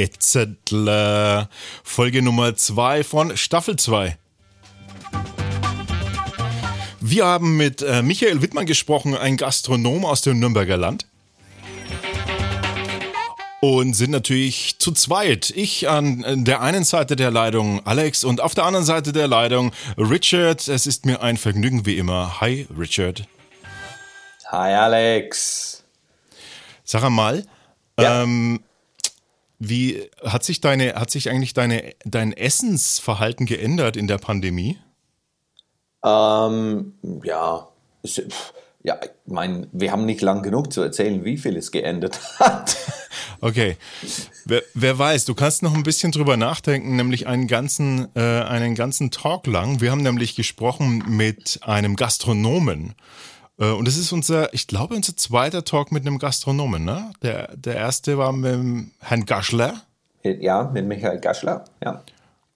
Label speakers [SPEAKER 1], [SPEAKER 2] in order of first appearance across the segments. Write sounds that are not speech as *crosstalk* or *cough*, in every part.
[SPEAKER 1] Etzettler. Folge Nummer 2 von Staffel 2. Wir haben mit äh, Michael Wittmann gesprochen, ein Gastronom aus dem Nürnberger Land. Und sind natürlich zu zweit. Ich an der einen Seite der Leitung Alex und auf der anderen Seite der Leitung Richard. Es ist mir ein Vergnügen wie immer. Hi Richard.
[SPEAKER 2] Hi Alex.
[SPEAKER 1] Sag mal, ja. ähm, wie hat sich deine, hat sich eigentlich deine, dein Essensverhalten geändert in der Pandemie?
[SPEAKER 2] Ähm, ja, ja, ich meine, wir haben nicht lang genug zu erzählen, wie viel es geändert hat. *laughs*
[SPEAKER 1] Okay. Wer, wer, weiß, du kannst noch ein bisschen drüber nachdenken, nämlich einen ganzen, äh, einen ganzen Talk lang. Wir haben nämlich gesprochen mit einem Gastronomen. Äh, und das ist unser, ich glaube, unser zweiter Talk mit einem Gastronomen, ne? Der, der erste war mit Herrn Gaschler.
[SPEAKER 2] Ja, mit Michael Gaschler, ja.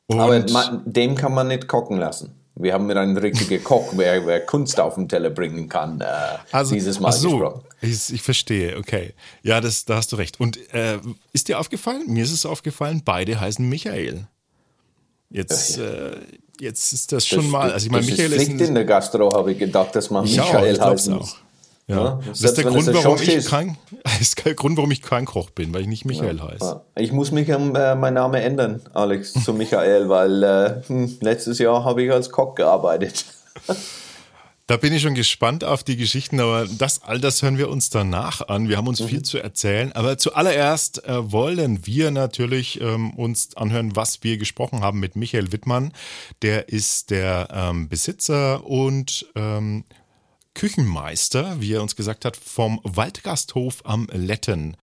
[SPEAKER 2] Und Aber dem kann man nicht kochen lassen. Wir haben mit einem richtigen *laughs* Koch, wer, wer, Kunst auf den Teller bringen kann, äh, also, dieses Mal so, gesprochen.
[SPEAKER 1] Ich, ich, verstehe, okay. Ja, das, da hast du recht. Und äh, ist dir aufgefallen? Mir ist es aufgefallen, beide heißen Michael. Jetzt, ja, ja. Äh, jetzt ist das, das schon mal. Also ich meine, Michael
[SPEAKER 2] ist. Nicht in der Gastro habe ich gedacht, dass man Michael heißt. Auch.
[SPEAKER 1] Ja. ja. Das, ist der, Grund, warum ich kein, *laughs* ist der Grund, warum ich kein Koch bin, weil ich nicht Michael ja. heiße.
[SPEAKER 2] Ich muss mich äh, meinen Namen ändern, Alex, zu *laughs* Michael, weil äh, hm, letztes Jahr habe ich als Koch gearbeitet. *laughs*
[SPEAKER 1] Da bin ich schon gespannt auf die Geschichten, aber das all das hören wir uns danach an. Wir haben uns mhm. viel zu erzählen, aber zuallererst äh, wollen wir natürlich ähm, uns anhören, was wir gesprochen haben mit Michael Wittmann. Der ist der ähm, Besitzer und ähm, Küchenmeister, wie er uns gesagt hat, vom Waldgasthof am Letten.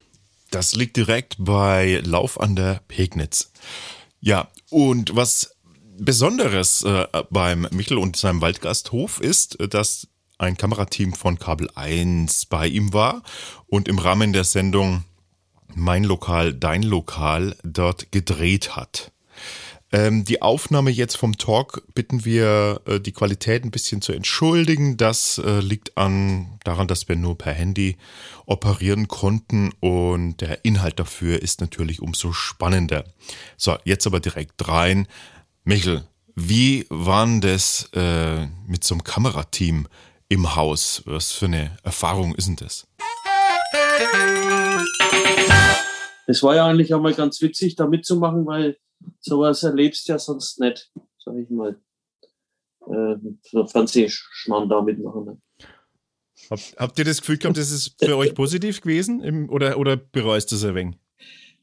[SPEAKER 1] Das liegt direkt bei Lauf an der Pegnitz. Ja, und was Besonderes äh, beim Michel und seinem Waldgasthof ist, dass ein Kamerateam von Kabel 1 bei ihm war und im Rahmen der Sendung Mein Lokal, Dein Lokal dort gedreht hat. Ähm, die Aufnahme jetzt vom Talk bitten wir, äh, die Qualität ein bisschen zu entschuldigen. Das äh, liegt an, daran, dass wir nur per Handy operieren konnten und der Inhalt dafür ist natürlich umso spannender. So, jetzt aber direkt rein. Michel, wie waren das äh, mit so einem Kamerateam im Haus? Was für eine Erfahrung ist denn das?
[SPEAKER 3] Es war ja eigentlich auch mal ganz witzig, da mitzumachen, weil sowas erlebst du ja sonst nicht, sag ich mal. Äh, so Fernsehschmarrn da mitmachen. Ne?
[SPEAKER 1] Hab, habt ihr das Gefühl gehabt, das ist für euch positiv gewesen im, oder, oder bereust du es ein wenig?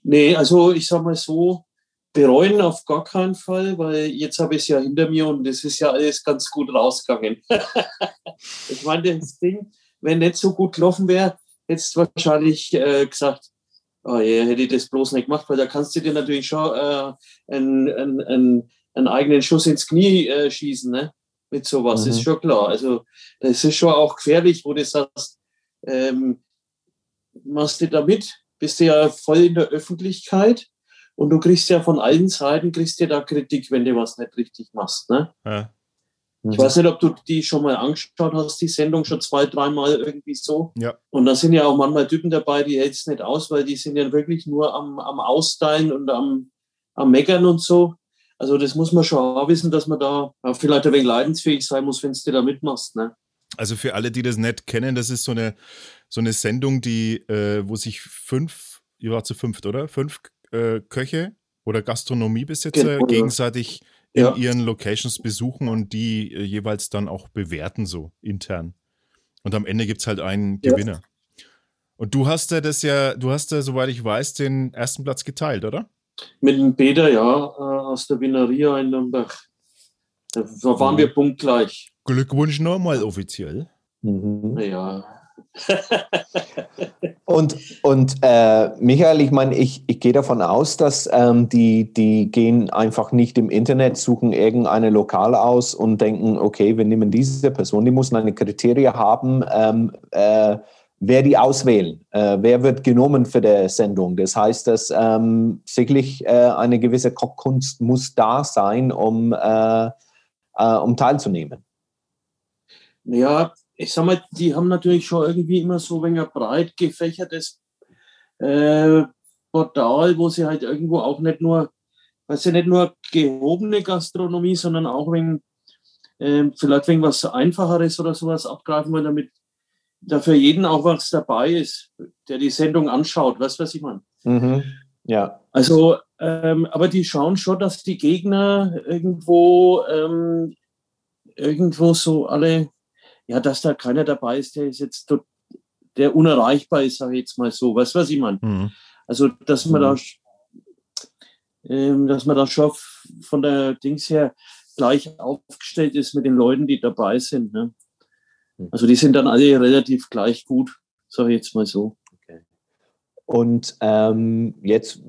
[SPEAKER 3] Nee, also ich sag mal so, bereuen auf gar keinen Fall, weil jetzt habe ich es ja hinter mir und das ist ja alles ganz gut rausgegangen. *laughs* ich meine, das Ding, wenn nicht so gut gelaufen wäre, hättest du wahrscheinlich äh, gesagt, oh ja, hätte ich das bloß nicht gemacht, weil da kannst du dir natürlich schon äh, einen, einen, einen, eigenen Schuss ins Knie äh, schießen, ne? Mit sowas, mhm. ist schon klar. Also, das ist schon auch gefährlich, wo du sagst, ähm, machst du damit, bist du ja voll in der Öffentlichkeit und du kriegst ja von allen Seiten, kriegst du da Kritik, wenn du was nicht richtig machst, ne? Ja. Ich mhm. weiß nicht, ob du die schon mal angeschaut hast, die Sendung schon zwei, dreimal irgendwie so.
[SPEAKER 1] Ja.
[SPEAKER 3] Und da sind ja auch manchmal Typen dabei, die hält es nicht aus, weil die sind ja wirklich nur am, am Austeilen und am, am Meckern und so. Also das muss man schon auch wissen, dass man da vielleicht ein wenig leidensfähig sein muss, wenn du da mitmachst. Ne?
[SPEAKER 1] Also für alle, die das nicht kennen, das ist so eine, so eine Sendung, die, äh, wo sich fünf, ihr wart zu fünft, oder? Fünf äh, Köche oder Gastronomiebesitzer genau. gegenseitig in ja. ihren Locations besuchen und die äh, jeweils dann auch bewerten, so intern. Und am Ende gibt es halt einen ja. Gewinner. Und du hast ja das ja, du hast ja, soweit ich weiß, den ersten Platz geteilt, oder?
[SPEAKER 3] Mit dem Peter, ja, äh, aus der Wieneria in Nürnberg. Da waren mhm. wir punktgleich.
[SPEAKER 1] Glückwunsch nochmal offiziell.
[SPEAKER 3] Mhm. Ja,
[SPEAKER 2] und und äh, Michael, ich meine, ich, ich gehe davon aus, dass ähm, die, die gehen einfach nicht im Internet, suchen irgendeine Lokal aus und denken, okay, wir nehmen diese Person, die muss eine Kriterie haben, ähm, äh, wer die auswählen, äh, wer wird genommen für die Sendung. Das heißt, dass ähm, sicherlich äh, eine gewisse Kochkunst muss da sein, um, äh, äh, um teilzunehmen.
[SPEAKER 3] Ja, ich sag mal, die haben natürlich schon irgendwie immer so ein breit gefächertes äh, Portal, wo sie halt irgendwo auch nicht nur, weißt du, nicht nur gehobene Gastronomie, sondern auch wegen, äh, vielleicht wegen was Einfacheres oder sowas abgreifen wollen, damit da für jeden auch was dabei ist, der die Sendung anschaut. Weißt du, was ich meine?
[SPEAKER 2] Mhm. Ja.
[SPEAKER 3] Also, ähm, aber die schauen schon, dass die Gegner irgendwo, ähm, irgendwo so alle, ja, dass da keiner dabei ist, der ist jetzt der unerreichbar ist, sage ich jetzt mal so. Weißt du, was ich meine? Mhm. Also, dass man mhm. da, ähm, dass man da schon von der Dings her gleich aufgestellt ist mit den Leuten, die dabei sind. Ne? Mhm. Also die sind dann alle relativ gleich gut, sage ich jetzt mal so. Okay.
[SPEAKER 2] Und ähm, jetzt,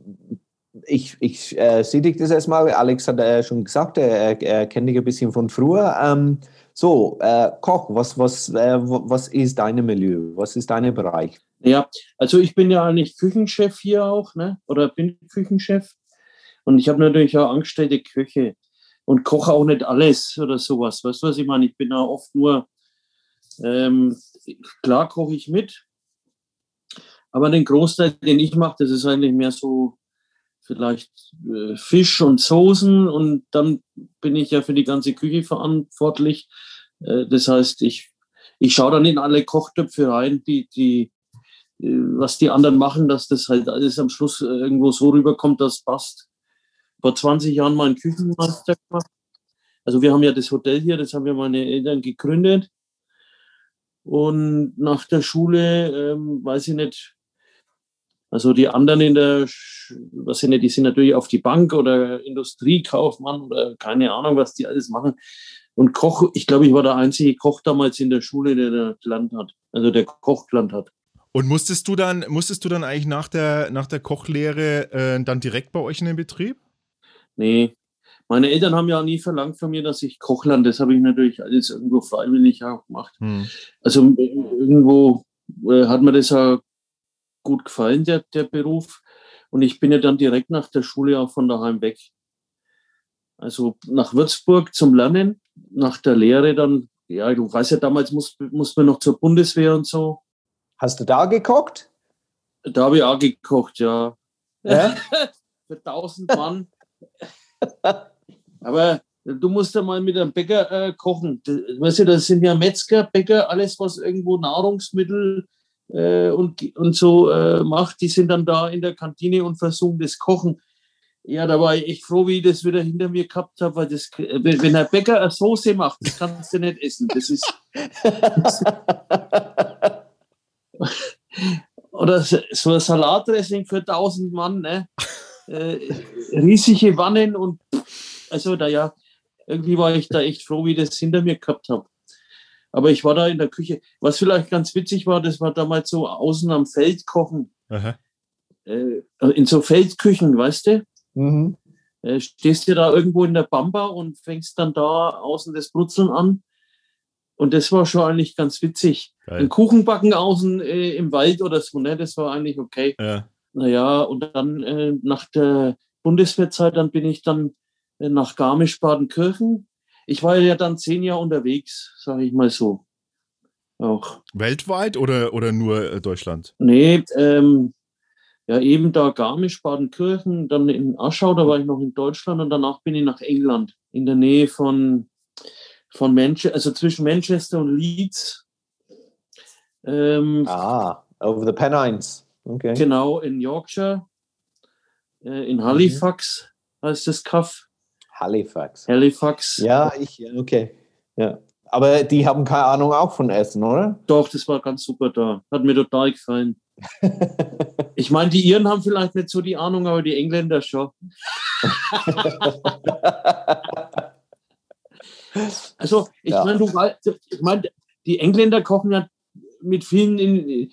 [SPEAKER 2] ich, ich äh, sehe dich das erstmal, Alex hat äh, schon gesagt, er, er kennt dich ein bisschen von früher. Ähm, so, äh, Koch, was, was, äh, was ist dein Milieu? Was ist dein Bereich?
[SPEAKER 3] Ja, also ich bin ja eigentlich Küchenchef hier auch, ne? oder bin Küchenchef. Und ich habe natürlich auch angestellte Köche und koche auch nicht alles oder sowas. Weißt du, was ich meine? Ich bin auch oft nur ähm, klar koche ich mit, aber den Großteil, den ich mache, das ist eigentlich mehr so vielleicht äh, Fisch und Soßen und dann bin ich ja für die ganze Küche verantwortlich. Äh, das heißt, ich, ich schaue dann in alle Kochtöpfe rein, die, die, äh, was die anderen machen, dass das halt alles am Schluss irgendwo so rüberkommt, dass passt. Vor 20 Jahren mal einen Küchenmeister gemacht. Also wir haben ja das Hotel hier, das haben ja meine Eltern gegründet. Und nach der Schule, ähm, weiß ich nicht, also die anderen in der, was ich nicht, die sind natürlich auf die Bank oder Industriekaufmann oder keine Ahnung, was die alles machen. Und Koch, ich glaube, ich war der einzige Koch damals in der Schule, der der gelernt hat, also der Koch gelernt hat.
[SPEAKER 1] Und musstest du dann, musstest du dann eigentlich nach der, nach der Kochlehre äh, dann direkt bei euch in den Betrieb?
[SPEAKER 3] Nee, meine Eltern haben ja nie verlangt von mir, dass ich Koch lerne. Das habe ich natürlich alles irgendwo freiwillig auch gemacht. Hm. Also irgendwo äh, hat mir das ja gut gefallen, der, der Beruf. Und ich bin ja dann direkt nach der Schule auch von daheim weg. Also nach Würzburg zum Lernen, nach der Lehre dann, ja, du weißt ja, damals musste muss man noch zur Bundeswehr und so.
[SPEAKER 2] Hast du da gekocht?
[SPEAKER 3] Da habe ich auch gekocht, ja. ja? *laughs* Für tausend Mann. *laughs* Aber du musst ja mal mit einem Bäcker äh, kochen. Das, weißt du, das sind ja Metzger, Bäcker, alles, was irgendwo Nahrungsmittel äh, und, und so äh, macht, die sind dann da in der Kantine und versuchen das Kochen. Ja, da war ich echt froh, wie ich das wieder hinter mir gehabt habe, weil das, wenn ein Bäcker eine Soße macht, das kannst du nicht essen. Das ist. *laughs* oder so ein Salatdressing für 1000 Mann, ne? Äh, riesige Wannen und also da ja, irgendwie war ich da echt froh, wie ich das hinter mir gehabt habe. Aber ich war da in der Küche. Was vielleicht ganz witzig war, das war damals so außen am Feld kochen. Äh, in so Feldküchen, weißt du? Mhm. Äh, stehst du da irgendwo in der Bamba und fängst dann da außen das Brutzeln an. Und das war schon eigentlich ganz witzig. Geil. Ein Kuchenbacken außen äh, im Wald oder so, ne? Das war eigentlich okay. Ja. Naja, und dann äh, nach der Bundeswehrzeit, dann bin ich dann nach Garmisch-Partenkirchen. Ich war ja dann zehn Jahre unterwegs, sage ich mal so.
[SPEAKER 1] Auch. Weltweit oder, oder nur äh, Deutschland?
[SPEAKER 3] Nee, ähm, ja, eben da Garmisch-Partenkirchen, dann in Aschau, da war ich noch in Deutschland und danach bin ich nach England, in der Nähe von, von Manchester, also zwischen Manchester und Leeds.
[SPEAKER 2] Ähm, ah, over the Pennines. Okay.
[SPEAKER 3] Genau, in Yorkshire, äh, in Halifax mhm. heißt das Kaff.
[SPEAKER 2] Halifax.
[SPEAKER 3] Halifax.
[SPEAKER 2] Ja, ich, okay. Ja. Aber die haben keine Ahnung auch von Essen, oder?
[SPEAKER 3] Doch, das war ganz super da. Hat mir total gefallen. *laughs* ich meine, die Iren haben vielleicht nicht so die Ahnung, aber die Engländer schon. *laughs* also, ich ja. meine, du ich mein, die Engländer kochen ja mit vielen in,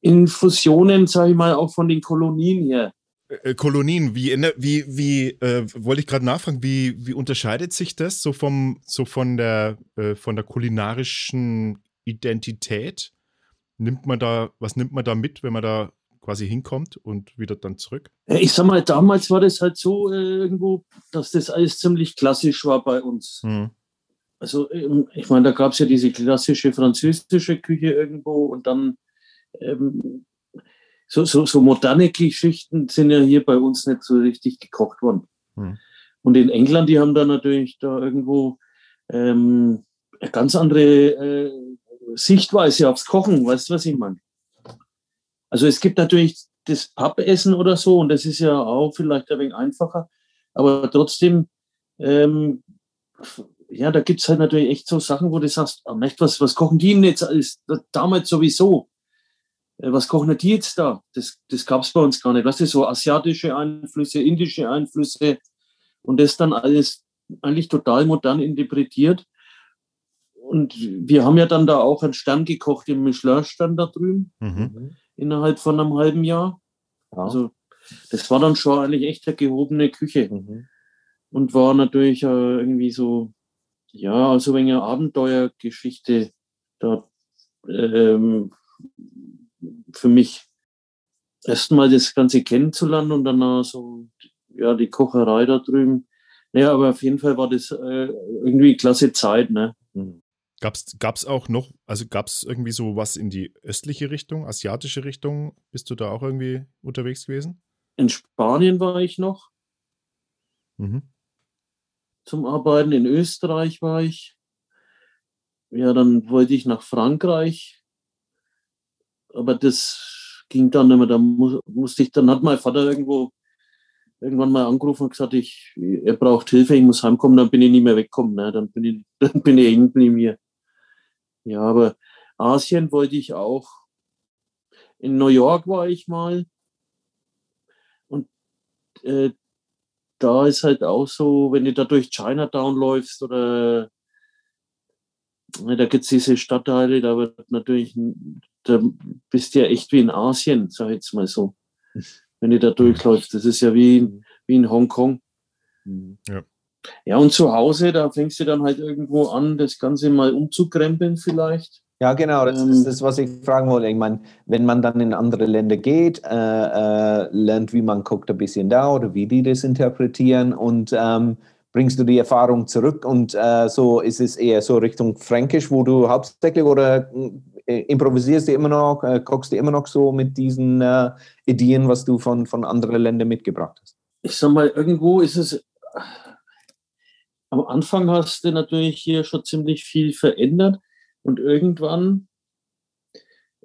[SPEAKER 3] Infusionen, sage ich mal, auch von den Kolonien her.
[SPEAKER 1] Äh, Kolonien, wie, wie, wie äh, wollte ich gerade nachfragen, wie, wie unterscheidet sich das so vom, so von der, äh, von der kulinarischen Identität? Nimmt man da, was nimmt man da mit, wenn man da quasi hinkommt und wieder dann zurück?
[SPEAKER 3] Ich sag mal, damals war das halt so äh, irgendwo, dass das alles ziemlich klassisch war bei uns. Hm. Also ähm, ich meine, da gab es ja diese klassische französische Küche irgendwo und dann ähm, so, so, so moderne Geschichten sind ja hier bei uns nicht so richtig gekocht worden. Hm. Und in England, die haben da natürlich da irgendwo ähm, eine ganz andere äh, Sichtweise aufs Kochen. Weißt du, was ich meine? Also es gibt natürlich das Pappessen oder so und das ist ja auch vielleicht ein wenig einfacher, aber trotzdem, ähm, ja, da gibt es halt natürlich echt so Sachen, wo du sagst, oh, nicht, was, was kochen die denn jetzt alles? Damals sowieso. Äh, was kochen die jetzt da? Das, das gab es bei uns gar nicht. Weißt du, so asiatische Einflüsse, indische Einflüsse und das dann alles eigentlich total modern interpretiert. Und wir haben ja dann da auch einen Stern gekocht im Michelin-Stern da drüben, mhm. innerhalb von einem halben Jahr. Ja. Also das war dann schon eigentlich echt eine gehobene Küche. Mhm. Und war natürlich äh, irgendwie so, ja, also eine Abenteuergeschichte da ähm, für mich erstmal das Ganze kennenzulernen und dann so, ja, die Kocherei da drüben. Ja, aber auf jeden Fall war das äh, irgendwie klasse Zeit, ne?
[SPEAKER 1] Mhm. Gab es auch noch, also gab es irgendwie so was in die östliche Richtung, asiatische Richtung? Bist du da auch irgendwie unterwegs gewesen?
[SPEAKER 3] In Spanien war ich noch. Mhm. Zum Arbeiten. In Österreich war ich. Ja, dann wollte ich nach Frankreich aber das ging dann mehr. Da mu musste ich, dann hat mein Vater irgendwo irgendwann mal angerufen und gesagt, ich, er braucht Hilfe, ich muss heimkommen, dann bin ich nicht mehr weggekommen. Ne? Dann bin ich, *laughs* dann bin ich hängen geblieben hier. Ja, aber Asien wollte ich auch. In New York war ich mal. Und äh, da ist halt auch so, wenn du da durch Chinatown läufst oder da gibt es diese Stadtteile, da wird natürlich da bist du ja echt wie in Asien, sag ich jetzt mal so. *laughs* Wenn du da durchläufst. Das ist ja wie, wie in Hongkong. Ja. ja, und zu Hause, da fängst du dann halt irgendwo an, das Ganze mal umzukrempeln vielleicht.
[SPEAKER 2] Ja, genau, das ähm, ist das, was ich fragen wollte. Ich meine, wenn man dann in andere Länder geht, äh, äh, lernt, wie man guckt, ein bisschen da oder wie die das interpretieren und ähm, bringst du die Erfahrung zurück und äh, so ist es eher so Richtung Fränkisch, wo du hauptsächlich oder äh, improvisierst du immer noch, äh, kochst du immer noch so mit diesen äh, Ideen, was du von, von anderen Ländern mitgebracht hast?
[SPEAKER 3] Ich sag mal, irgendwo ist es, am Anfang hast du natürlich hier schon ziemlich viel verändert und irgendwann,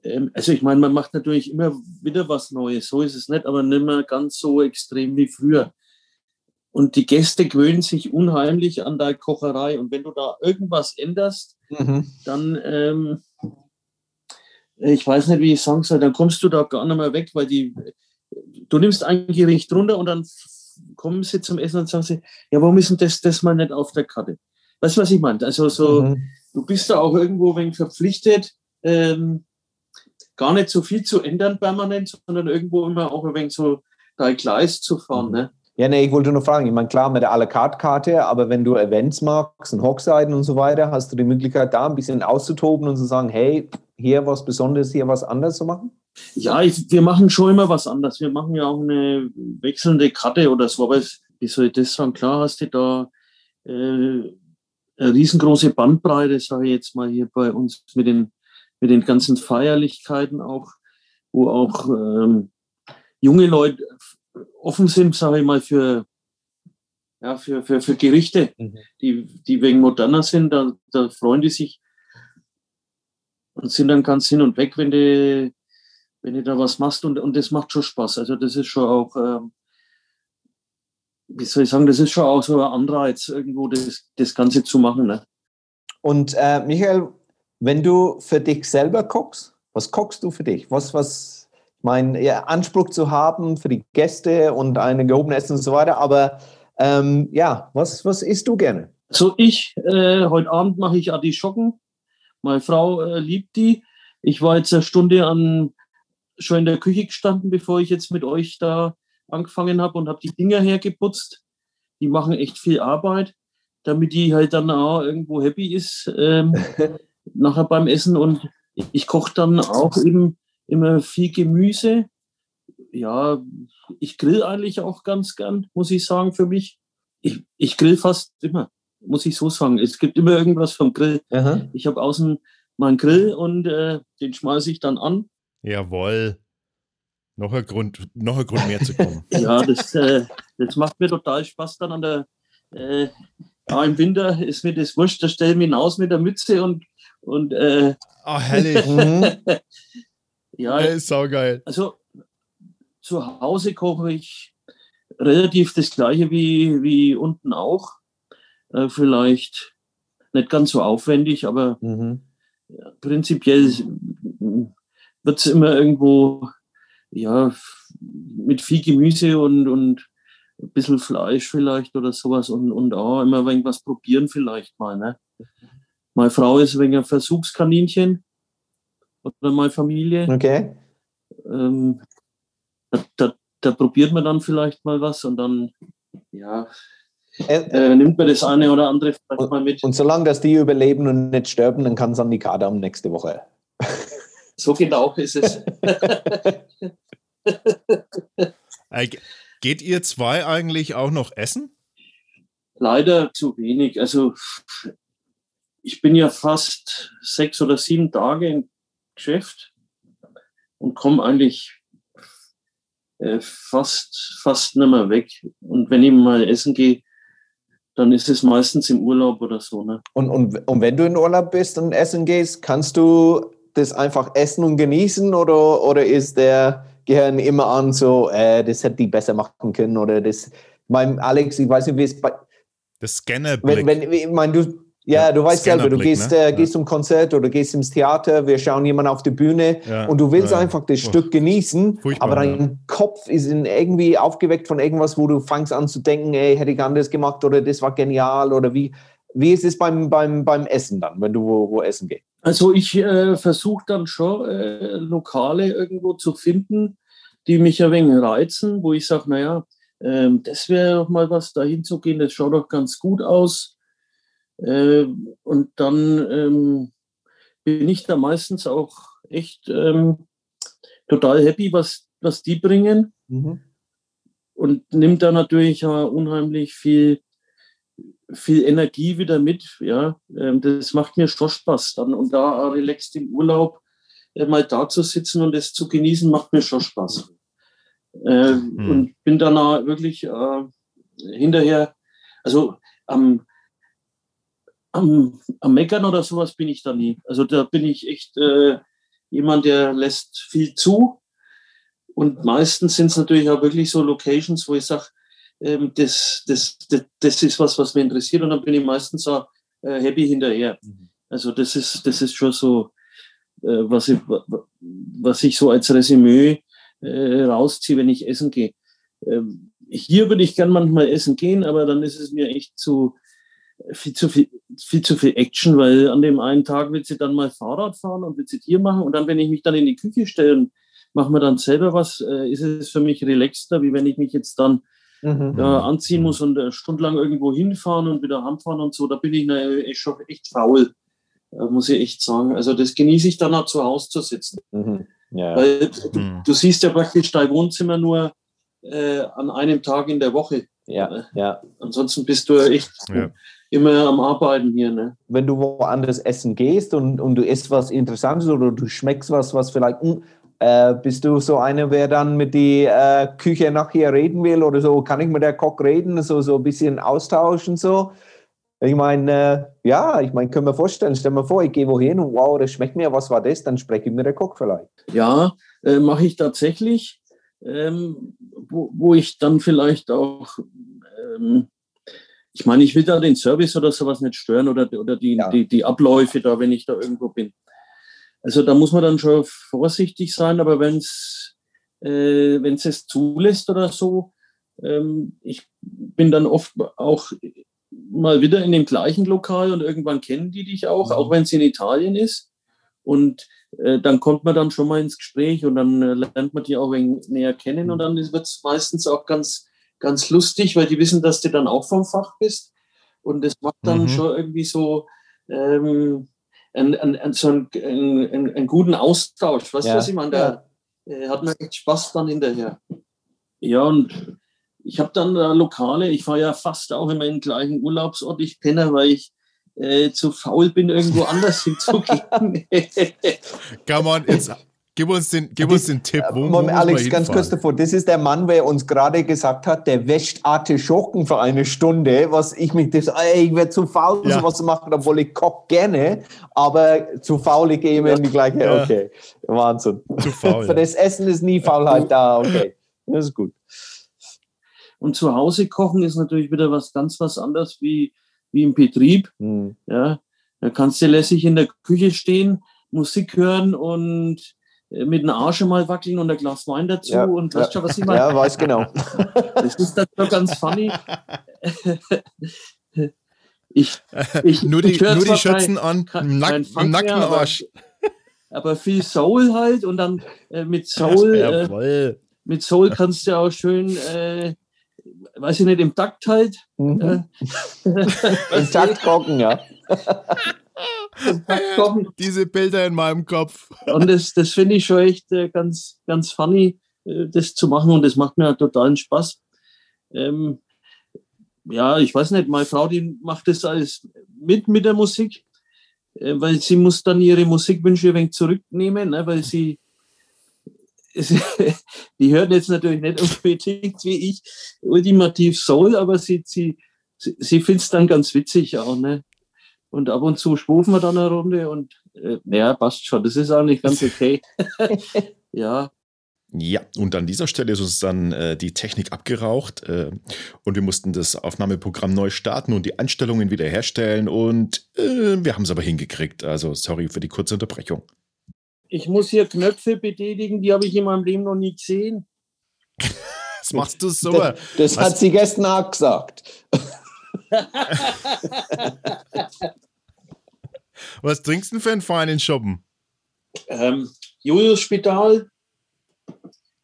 [SPEAKER 3] ähm, also ich meine, man macht natürlich immer wieder was Neues, so ist es nicht, aber nicht mehr ganz so extrem wie früher. Und die Gäste gewöhnen sich unheimlich an deine Kocherei. Und wenn du da irgendwas änderst, mhm. dann ähm, ich weiß nicht, wie ich sagen soll, dann kommst du da gar nicht mehr weg, weil die, du nimmst ein Gericht runter und dann kommen sie zum Essen und sagen sie, ja, warum ist denn das, das mal nicht auf der Karte? Weißt du, was ich meine? Also so, mhm. du bist da auch irgendwo ein verpflichtet, ähm, gar nicht so viel zu ändern permanent, sondern irgendwo immer auch ein wenig so dein Gleis zu fahren. Mhm. Ne?
[SPEAKER 2] Ja, nee, ich wollte nur fragen, ich meine, klar mit der à la carte Karte, aber wenn du Events magst und Hochzeiten und so weiter, hast du die Möglichkeit, da ein bisschen auszutoben und zu sagen, hey, hier was Besonderes, hier was anderes zu machen?
[SPEAKER 3] Ja, ich, wir machen schon immer was anderes. Wir machen ja auch eine wechselnde Karte oder so, aber wie soll ich das sagen? Klar hast du da äh, eine riesengroße Bandbreite, sage ich jetzt mal hier bei uns mit den, mit den ganzen Feierlichkeiten auch, wo auch ähm, junge Leute offen sind, sage ich mal, für, ja, für, für, für Gerichte, mhm. die, die wegen moderner sind. Da, da freuen die sich und sind dann ganz hin und weg, wenn du, wenn du da was machst. Und, und das macht schon Spaß. Also das ist schon auch, ähm, wie soll ich sagen, das ist schon auch so ein Anreiz, irgendwo das, das Ganze zu machen. Ne?
[SPEAKER 2] Und äh, Michael, wenn du für dich selber kochst, was kochst du für dich? Was, was mein ja, Anspruch zu haben für die Gäste und eine gehobene Essen und so weiter. Aber ähm, ja, was, was isst du gerne?
[SPEAKER 3] So, ich, äh, heute Abend mache ich Artischocken. Meine Frau äh, liebt die. Ich war jetzt eine Stunde an, schon in der Küche gestanden, bevor ich jetzt mit euch da angefangen habe und habe die Dinger hergeputzt. Die machen echt viel Arbeit, damit die halt dann auch irgendwo happy ist ähm, *laughs* nachher beim Essen. Und ich koche dann auch eben immer viel Gemüse. Ja, ich grill eigentlich auch ganz gern, muss ich sagen, für mich. Ich, ich grill fast immer. muss ich so sagen. Es gibt immer irgendwas vom Grill. Aha. Ich habe außen meinen Grill und äh, den schmeiße ich dann an.
[SPEAKER 1] Jawohl. Noch ein Grund, noch ein Grund mehr zu kommen. *laughs*
[SPEAKER 3] ja, das, äh, das macht mir total Spaß dann an der. Äh, ja, im Winter ist mir das wurscht, da stelle ich mich hinaus mit der Mütze und. und äh,
[SPEAKER 1] oh, herrlich. *laughs*
[SPEAKER 3] ja, ist saugeil. Also zu Hause koche ich relativ das gleiche wie, wie unten auch. Äh, vielleicht nicht ganz so aufwendig, aber mhm. prinzipiell wird es immer irgendwo ja, mit viel Gemüse und, und ein bisschen Fleisch vielleicht oder sowas und, und auch immer ein was probieren vielleicht mal. Ne? Meine Frau ist ein Versuchskaninchen oder meine Familie.
[SPEAKER 2] Okay.
[SPEAKER 3] Ähm, da, da, da, probiert man dann vielleicht mal was und dann, ja, äh, äh, nimmt man das eine oder andere vielleicht
[SPEAKER 2] und,
[SPEAKER 3] mal mit.
[SPEAKER 2] Und solange dass die überleben und nicht sterben, dann kann es an die Kadam nächste Woche.
[SPEAKER 3] So genau ist es. *laughs*
[SPEAKER 1] Äh, geht ihr zwei eigentlich auch noch essen?
[SPEAKER 3] Leider zu wenig. Also ich bin ja fast sechs oder sieben Tage im Geschäft und komme eigentlich äh, fast, fast nicht mehr weg. Und wenn ich mal essen gehe, dann ist es meistens im Urlaub oder so. Ne?
[SPEAKER 2] Und, und, und wenn du in Urlaub bist und essen gehst, kannst du das einfach essen und genießen oder, oder ist der Gehirn immer an so, äh, das hätte die besser machen können oder das, mein Alex, ich weiß nicht, wie es bei...
[SPEAKER 1] Das Scanner
[SPEAKER 2] wenn, wenn, ich meine, du, ja, du weißt selber, du gehst, ne? äh, gehst ja. zum Konzert oder gehst ins Theater, wir schauen jemanden auf die Bühne ja. und du willst einfach das oh. Stück genießen, Furchtbar, aber dein Kopf ist irgendwie aufgeweckt von irgendwas, wo du fängst an zu denken, ey, hätte ich anders gemacht oder das war genial oder wie. Wie ist es beim, beim, beim Essen dann, wenn du wo, wo essen gehst?
[SPEAKER 3] Also ich äh, versuche dann schon äh, Lokale irgendwo zu finden, die mich ein wenig reizen, wo ich sage, naja, äh, das wäre doch mal was, dahin zu gehen, das schaut doch ganz gut aus. Äh, und dann ähm, bin ich da meistens auch echt ähm, total happy, was, was die bringen. Mhm. Und nimmt da natürlich auch unheimlich viel viel Energie wieder mit. Ja, ähm, das macht mir schon Spaß dann und da relaxed im Urlaub äh, mal da zu sitzen und es zu genießen, macht mir schon Spaß. Äh, mhm. Und bin dann auch wirklich äh, hinterher, also am, am, am Meckern oder sowas bin ich da nie. Also da bin ich echt äh, jemand, der lässt viel zu. Und meistens sind es natürlich auch wirklich so Locations, wo ich sage, ähm, das, das, das, das, ist was, was mich interessiert und dann bin ich meistens auch äh, happy hinterher. Mhm. Also das ist, das ist schon so, äh, was, ich, was ich so als Resümee äh, rausziehe, wenn ich essen gehe. Ähm, hier würde ich gern manchmal essen gehen, aber dann ist es mir echt zu viel zu viel, viel zu viel Action, weil an dem einen Tag wird sie dann mal Fahrrad fahren und wird sie hier machen und dann, wenn ich mich dann in die Küche stelle und mache mir dann selber was, äh, ist es für mich relaxter, wie wenn ich mich jetzt dann mhm. ja, anziehen muss und äh, stundenlang irgendwo hinfahren und wieder heimfahren und so, da bin ich ne, schon echt faul, äh, muss ich echt sagen. Also das genieße ich dann auch zu Hause zu sitzen. Mhm. Ja. Weil du, mhm. du, siehst ja praktisch dein Wohnzimmer nur äh, an einem Tag in der Woche.
[SPEAKER 2] Ja, äh, ja.
[SPEAKER 3] Ansonsten bist du echt ja. Immer am Arbeiten hier. Ne?
[SPEAKER 2] Wenn du woanders essen gehst und, und du isst was Interessantes oder du schmeckst was, was vielleicht hm, äh, bist du so einer, wer dann mit der äh, Küche nachher reden will oder so? Kann ich mit der Koch reden, so, so ein bisschen austauschen so? Ich meine, äh, ja, ich meine, können wir vorstellen, stell mir vor, ich gehe wohin und wow, das schmeckt mir, was war das? Dann spreche ich mit der Koch vielleicht.
[SPEAKER 3] Ja, äh, mache ich tatsächlich, ähm, wo, wo, ich dann vielleicht auch, ähm, ich meine, ich will da den Service oder sowas nicht stören oder, oder die, ja. die, die Abläufe da, wenn ich da irgendwo bin. Also da muss man dann schon vorsichtig sein, aber wenn es äh, wenn's es zulässt oder so, ähm, ich bin dann oft auch mal wieder in dem gleichen Lokal und irgendwann kennen die dich auch, auch wenn es in Italien ist. Und äh, dann kommt man dann schon mal ins Gespräch und dann äh, lernt man die auch näher kennen und dann wird es meistens auch ganz, ganz lustig, weil die wissen, dass du dann auch vom Fach bist. Und das macht dann mhm. schon irgendwie so, ähm, einen, einen, so einen, einen, einen guten Austausch. Weißt du, ja. was ich meine? Da. Äh, hat man echt Spaß dann hinterher. Ja, und ich habe dann da Lokale, ich fahre ja fast auch immer in den gleichen Urlaubsort, ich penne, weil ich äh, zu faul bin, irgendwo anders *laughs* hinzugehen. *laughs* *laughs*
[SPEAKER 1] Come on, jetzt Gib uns den, gib uns den Tipp.
[SPEAKER 2] Wo, wo Alex, ganz kurz davor. Das ist der Mann, der uns gerade gesagt hat, der wäscht Artischocken für eine Stunde, was ich mich das, ey, ich werde zu faul, ja. sowas zu machen, obwohl ich koch gerne, aber zu faul, ich gehe immer in die gleiche, ja. okay. Wahnsinn. Zu faul. *laughs* für das Essen ist nie Faulheit da, okay. Das ist gut.
[SPEAKER 3] Und zu Hause kochen ist natürlich wieder was ganz was anderes wie, wie im Betrieb. Hm. Ja, da kannst du lässig in der Küche stehen, Musik hören und mit dem Arsch mal wackeln und ein Glas Wein dazu ja, und weißt
[SPEAKER 2] ja.
[SPEAKER 3] schon, was
[SPEAKER 2] ich meine? Ja, weiß genau. *laughs*
[SPEAKER 3] Das ist dann doch ganz funny. *laughs*
[SPEAKER 1] Ich, ich, *laughs* nur die, ich nur die Schürzen an, kein, Nack, kein nackten Arsch.
[SPEAKER 3] Aber, aber, viel Soul halt und dann äh, mit Soul, äh, mit Soul kannst du auch schön, äh, weiß ich nicht, im Takt halt. Mhm.
[SPEAKER 2] Äh, Im Takt gucken, ja.
[SPEAKER 1] Diese Bilder in meinem Kopf.
[SPEAKER 3] Und das, das finde ich schon echt äh, ganz, ganz funny, äh, das zu machen und das macht mir totalen Spaß. Ähm, ja, ich weiß nicht, meine Frau, die macht das alles mit mit der Musik, äh, weil sie muss dann ihre Musikwünsche ein wenig zurücknehmen, ne, weil sie *laughs* die hört jetzt natürlich nicht unbedingt wie ich ultimativ Soul, aber sie, sie, sie, findet es dann ganz witzig auch. Ne? Und ab und zu schwufen wir dann eine Runde und äh, ja, passt schon. Das ist eigentlich ganz okay. *laughs* ja.
[SPEAKER 1] Ja, und an dieser Stelle ist uns dann äh, die Technik abgeraucht äh, und wir mussten das Aufnahmeprogramm neu starten und die Einstellungen wiederherstellen und äh, wir haben es aber hingekriegt. Also sorry für die kurze Unterbrechung.
[SPEAKER 3] Ich muss hier Knöpfe betätigen, die habe ich in meinem Leben noch nie gesehen. *laughs*
[SPEAKER 1] das machst du so.
[SPEAKER 2] Das, das hat sie gestern auch gesagt. *laughs*
[SPEAKER 1] Was trinkst du denn für einen feinen Shoppen?
[SPEAKER 3] Ähm, Julius Spital,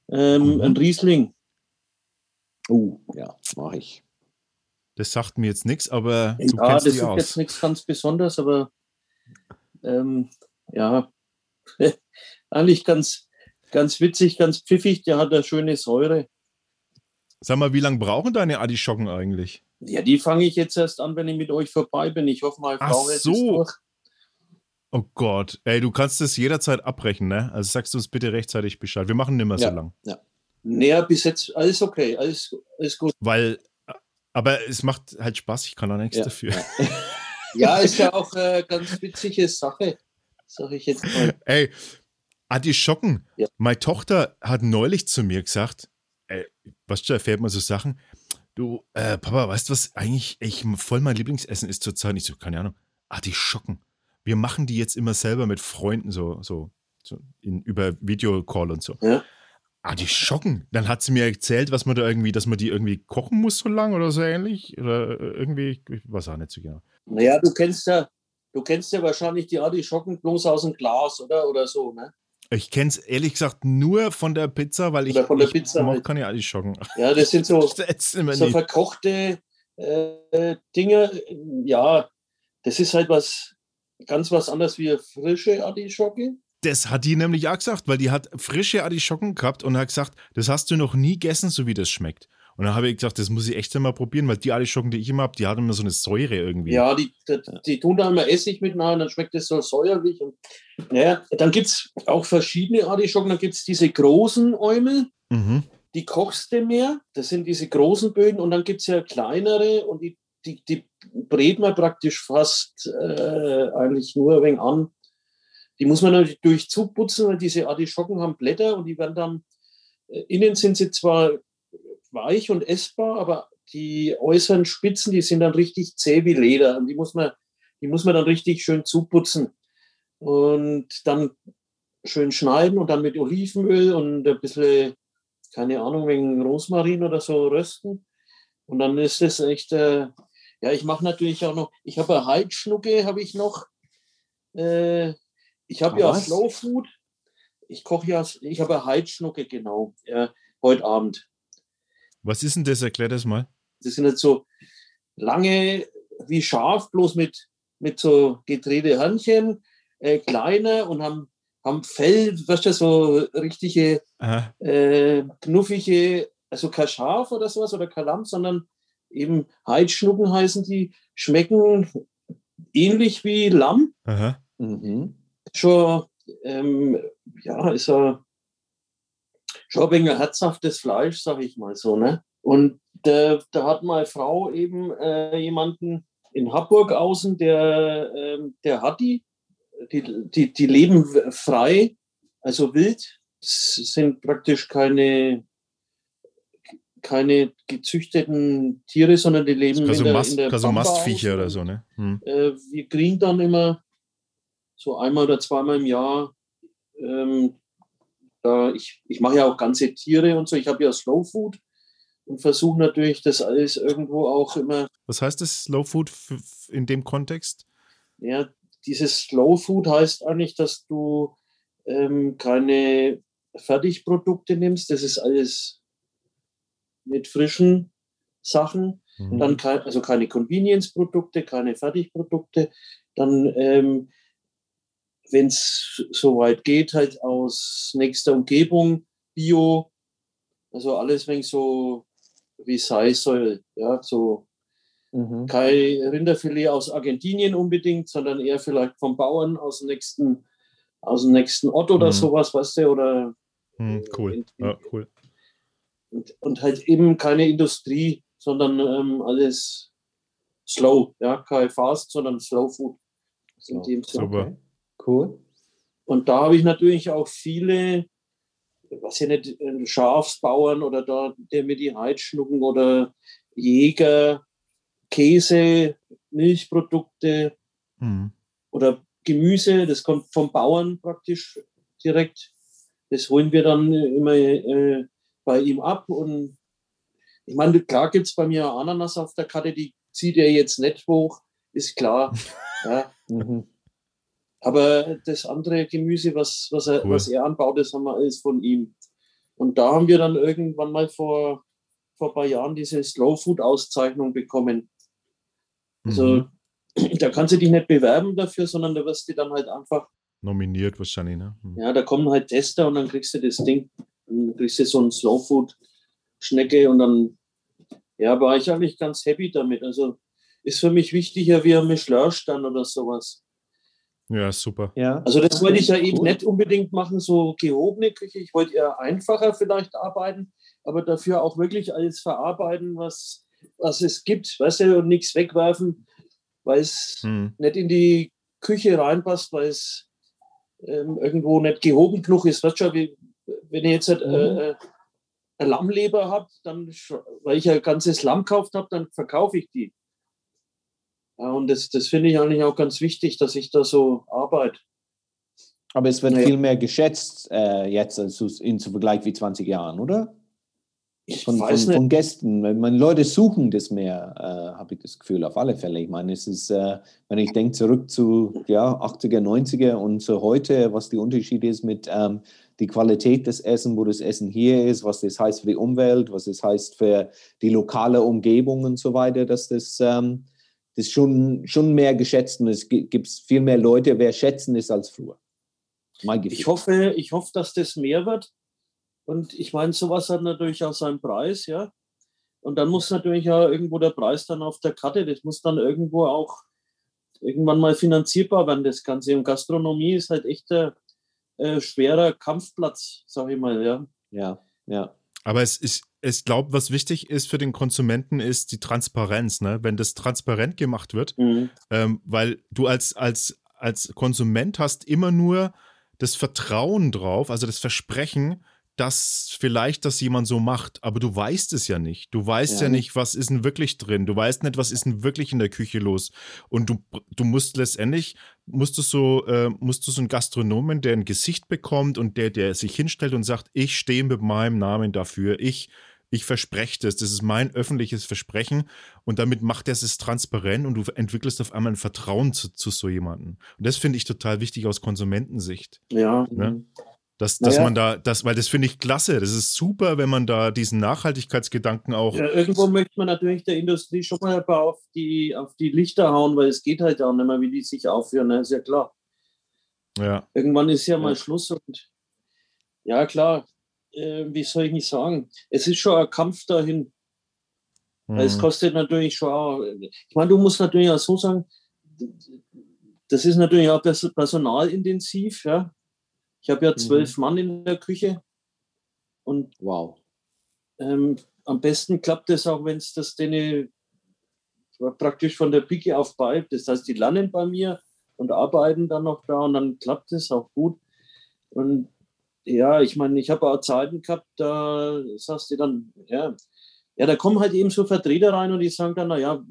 [SPEAKER 3] ähm, mhm. ein Riesling.
[SPEAKER 2] Oh, ja, mache ich.
[SPEAKER 1] Das sagt mir jetzt nichts, aber
[SPEAKER 3] ja, du kennst das ist aus. jetzt nichts ganz Besonderes, aber ähm, ja, *laughs* eigentlich ganz, ganz witzig, ganz pfiffig. Der hat eine schöne Säure.
[SPEAKER 1] Sag mal, wie lange brauchen deine Adischocken eigentlich?
[SPEAKER 3] Ja, die fange ich jetzt erst an, wenn ich mit euch vorbei bin. Ich hoffe mal,
[SPEAKER 1] Frau Ach so. Oh Gott, ey, du kannst das jederzeit abbrechen, ne? Also sagst du uns bitte rechtzeitig Bescheid. Wir machen nicht mehr
[SPEAKER 3] ja,
[SPEAKER 1] so lang.
[SPEAKER 3] Ja. Naja, bis jetzt alles okay, alles, alles gut.
[SPEAKER 1] Weil, aber es macht halt Spaß, ich kann auch nichts
[SPEAKER 3] ja,
[SPEAKER 1] dafür.
[SPEAKER 3] Ja. *laughs* ja, ist ja auch eine ganz witzige Sache, sag ich jetzt mal.
[SPEAKER 1] Ey, Artischocken. Ja. Meine Tochter hat neulich zu mir gesagt, ey, was du, erfährt man so Sachen. Du, äh, Papa, weißt du, was eigentlich ich, voll mein Lieblingsessen ist zurzeit? Ich so, keine Ahnung. Artischocken wir machen die jetzt immer selber mit Freunden so, so, so in, über Videocall und so. Ja. Ah, die schocken. Dann hat sie mir erzählt, was man da irgendwie, dass man die irgendwie kochen muss so lang oder so ähnlich. Oder äh, irgendwie, ich weiß auch nicht so genau.
[SPEAKER 3] Naja, du kennst ja, du kennst ja wahrscheinlich die Artischocken bloß aus dem Glas, oder? Oder so, ne?
[SPEAKER 1] Ich kenne es ehrlich gesagt nur von der Pizza, weil ich,
[SPEAKER 3] von der Pizza
[SPEAKER 1] ich halt. keine Artischocken.
[SPEAKER 3] Ja, das sind so, *laughs* so verkochte äh, Dinge. Ja, das ist halt was, ganz was anderes wie frische Artischocke.
[SPEAKER 1] Das hat die nämlich auch gesagt, weil die hat frische Artischocken gehabt und hat gesagt, das hast du noch nie gegessen, so wie das schmeckt. Und dann habe ich gesagt, das muss ich echt mal probieren, weil die Artischocken, die ich immer habe, die haben immer so eine Säure irgendwie.
[SPEAKER 3] Ja, die, die, die tun da immer Essig mit rein, dann schmeckt das so säuerlich. Und, ja, dann gibt es auch verschiedene Artischocken. Dann gibt es diese großen Äumel, mhm. die kochst du mehr. Das sind diese großen Böden. Und dann gibt es ja kleinere und die die, die brät man praktisch fast äh, eigentlich nur ein wenig an. Die muss man natürlich zuputzen, weil diese Artischocken haben Blätter und die werden dann, äh, innen sind sie zwar weich und essbar, aber die äußeren Spitzen, die sind dann richtig zäh wie Leder und die muss man, die muss man dann richtig schön zuputzen und dann schön schneiden und dann mit Olivenöl und ein bisschen, keine Ahnung, wegen Rosmarin oder so rösten. Und dann ist es echt äh, ja, ich mache natürlich auch noch, ich habe eine Heidschnucke, habe ich noch. Äh, ich habe ja was? Slow Food. Ich koche ja, ich habe eine Heidschnucke, genau, äh, heute Abend.
[SPEAKER 1] Was ist denn das? Erklär das mal.
[SPEAKER 3] Das sind jetzt so lange wie Schaf, bloß mit, mit so gedrehte Hörnchen, äh, kleiner und haben, haben Fell, weißt du, so richtige äh, knuffige also kein Schaf oder sowas oder kein Lamm, sondern eben Heidschnucken heißen die, schmecken ähnlich wie Lamm. Mhm. Schon, ähm, ja, ist er wenig herzhaftes Fleisch, sag ich mal so, ne? Und äh, da hat meine Frau eben äh, jemanden in Hamburg außen, der, äh, der hat die, die, die, die leben frei, also wild, es sind praktisch keine keine gezüchteten Tiere, sondern die leben
[SPEAKER 1] also in der, Mast, in der also Mastviecher oder so, ne?
[SPEAKER 3] Hm. Äh, wir kriegen dann immer so einmal oder zweimal im Jahr. Ähm, da ich ich mache ja auch ganze Tiere und so. Ich habe ja Slow Food und versuche natürlich das alles irgendwo auch immer.
[SPEAKER 1] Was heißt das Slow Food in dem Kontext?
[SPEAKER 3] Ja, dieses Slow Food heißt eigentlich, dass du ähm, keine Fertigprodukte nimmst. Das ist alles mit frischen Sachen. Mhm. Dann kein, also keine Convenience-Produkte, keine Fertigprodukte. Dann, ähm, wenn es soweit geht, halt aus nächster Umgebung, Bio, also alles, wenn so wie es sein soll. Ja, so mhm. kein Rinderfilet aus Argentinien unbedingt, sondern eher vielleicht vom Bauern aus dem nächsten, aus dem nächsten Ort oder mhm. sowas, weißt du, oder
[SPEAKER 1] mhm, cool. In, in, ja, cool.
[SPEAKER 3] Und, und halt eben keine Industrie, sondern ähm, alles slow, ja, kein Fast, sondern Slow Food.
[SPEAKER 1] In dem Sinne. Super.
[SPEAKER 2] Cool.
[SPEAKER 3] Und da habe ich natürlich auch viele, was ja nicht, Schafsbauern oder da, der mir die Heidschnucken oder Jäger, Käse, Milchprodukte mhm. oder Gemüse, das kommt vom Bauern praktisch direkt. Das holen wir dann immer äh, bei ihm ab. Und ich meine, klar gibt es bei mir Ananas auf der Karte, die zieht er jetzt nicht hoch, ist klar. *laughs* ja. Mhm. Aber das andere Gemüse, was, was, er, cool. was er anbaut, das haben wir alles von ihm. Und da haben wir dann irgendwann mal vor, vor ein paar Jahren diese Slow Food Auszeichnung bekommen. Also mhm. *clears throat* da kannst du dich nicht bewerben dafür, sondern da wirst du dann halt einfach
[SPEAKER 1] nominiert wahrscheinlich. Ne?
[SPEAKER 3] Mhm. Ja, da kommen halt Tester und dann kriegst du das Ding. Dann kriegst du so ein Slow Food Schnecke und dann ja, war ich eigentlich ganz happy damit. Also ist für mich wichtiger wie ein Michelin-Stand oder sowas.
[SPEAKER 1] Ja, super.
[SPEAKER 3] Ja. Also das wollte ich ja eben nicht unbedingt machen, so gehobene Küche. Ich wollte eher einfacher vielleicht arbeiten, aber dafür auch wirklich alles verarbeiten, was, was es gibt, weißt du, und nichts wegwerfen, weil es hm. nicht in die Küche reinpasst, weil es ähm, irgendwo nicht gehoben genug ist. Weißt du, wie, wenn ich jetzt halt, äh, mhm. äh, eine Lammleber habe, dann, weil ich ein ganzes Lamm gekauft habe, dann verkaufe ich die. Und das, das finde ich eigentlich auch ganz wichtig, dass ich da so arbeite.
[SPEAKER 2] Aber es wird naja. viel mehr geschätzt äh, jetzt als in zu Vergleich wie 20 Jahren, oder? Von, von, von, Gästen. Meine Leute suchen das mehr, äh, habe ich das Gefühl, auf alle Fälle. Ich meine, es ist, äh, wenn ich denke zurück zu ja, 80er, 90er und zu heute, was die Unterschiede ist mit ähm, die Qualität des Essen, wo das Essen hier ist, was das heißt für die Umwelt, was das heißt für die lokale Umgebung und so weiter, dass das, ähm, das schon, schon mehr geschätzt und es gibt viel mehr Leute, wer schätzen ist als früher.
[SPEAKER 3] Ich hoffe, ich hoffe, dass das mehr wird. Und ich meine, sowas hat natürlich auch seinen Preis, ja. Und dann muss natürlich ja irgendwo der Preis dann auf der Karte, das muss dann irgendwo auch irgendwann mal finanzierbar werden, das Ganze. Und Gastronomie ist halt echt der, äh, schwerer Kampfplatz, sag ich mal, ja.
[SPEAKER 2] Ja, ja.
[SPEAKER 1] Aber es ist, ich glaube, was wichtig ist für den Konsumenten, ist die Transparenz, ne? Wenn das transparent gemacht wird, mhm. ähm, weil du als, als, als Konsument hast immer nur das Vertrauen drauf, also das Versprechen, dass vielleicht das jemand so macht, aber du weißt es ja nicht. Du weißt ja. ja. nicht, was ist denn wirklich drin. Du weißt nicht, was ist denn wirklich in der Küche los. Und du, du musst letztendlich, musst du so, äh, musst du so einen Gastronomen, der ein Gesicht bekommt und der, der sich hinstellt und sagt, ich stehe mit meinem Namen dafür, ich, ich verspreche das, das ist mein öffentliches Versprechen und damit macht er es transparent und du entwickelst auf einmal ein Vertrauen zu, zu so jemandem. Und das finde ich total wichtig aus Konsumentensicht.
[SPEAKER 3] Ja. Ne?
[SPEAKER 1] Dass, dass naja. man da, das, weil das finde ich klasse. Das ist super, wenn man da diesen Nachhaltigkeitsgedanken auch.
[SPEAKER 3] Ja, irgendwo möchte man natürlich der Industrie schon mal ein paar auf die, auf die Lichter hauen, weil es geht halt auch nicht mehr, wie die sich aufführen, ne? ist ja klar.
[SPEAKER 1] Ja.
[SPEAKER 3] Irgendwann ist ja mal Schluss und ja, klar. Äh, wie soll ich nicht sagen, es ist schon ein Kampf dahin. Mhm. Es kostet natürlich schon auch, ich meine, du musst natürlich auch so sagen, das ist natürlich auch personalintensiv, ja. Ich habe ja mhm. zwölf mhm. Mann in der Küche und wow. Ähm, am besten klappt es auch, wenn es das denen praktisch von der Picke auf bei. Das heißt, die landen bei mir und arbeiten dann noch da und dann klappt es auch gut. Und ja, ich meine, ich habe auch Zeiten gehabt, da sagst du dann, ja, ja, da kommen halt eben so Vertreter rein und die sagen dann, naja,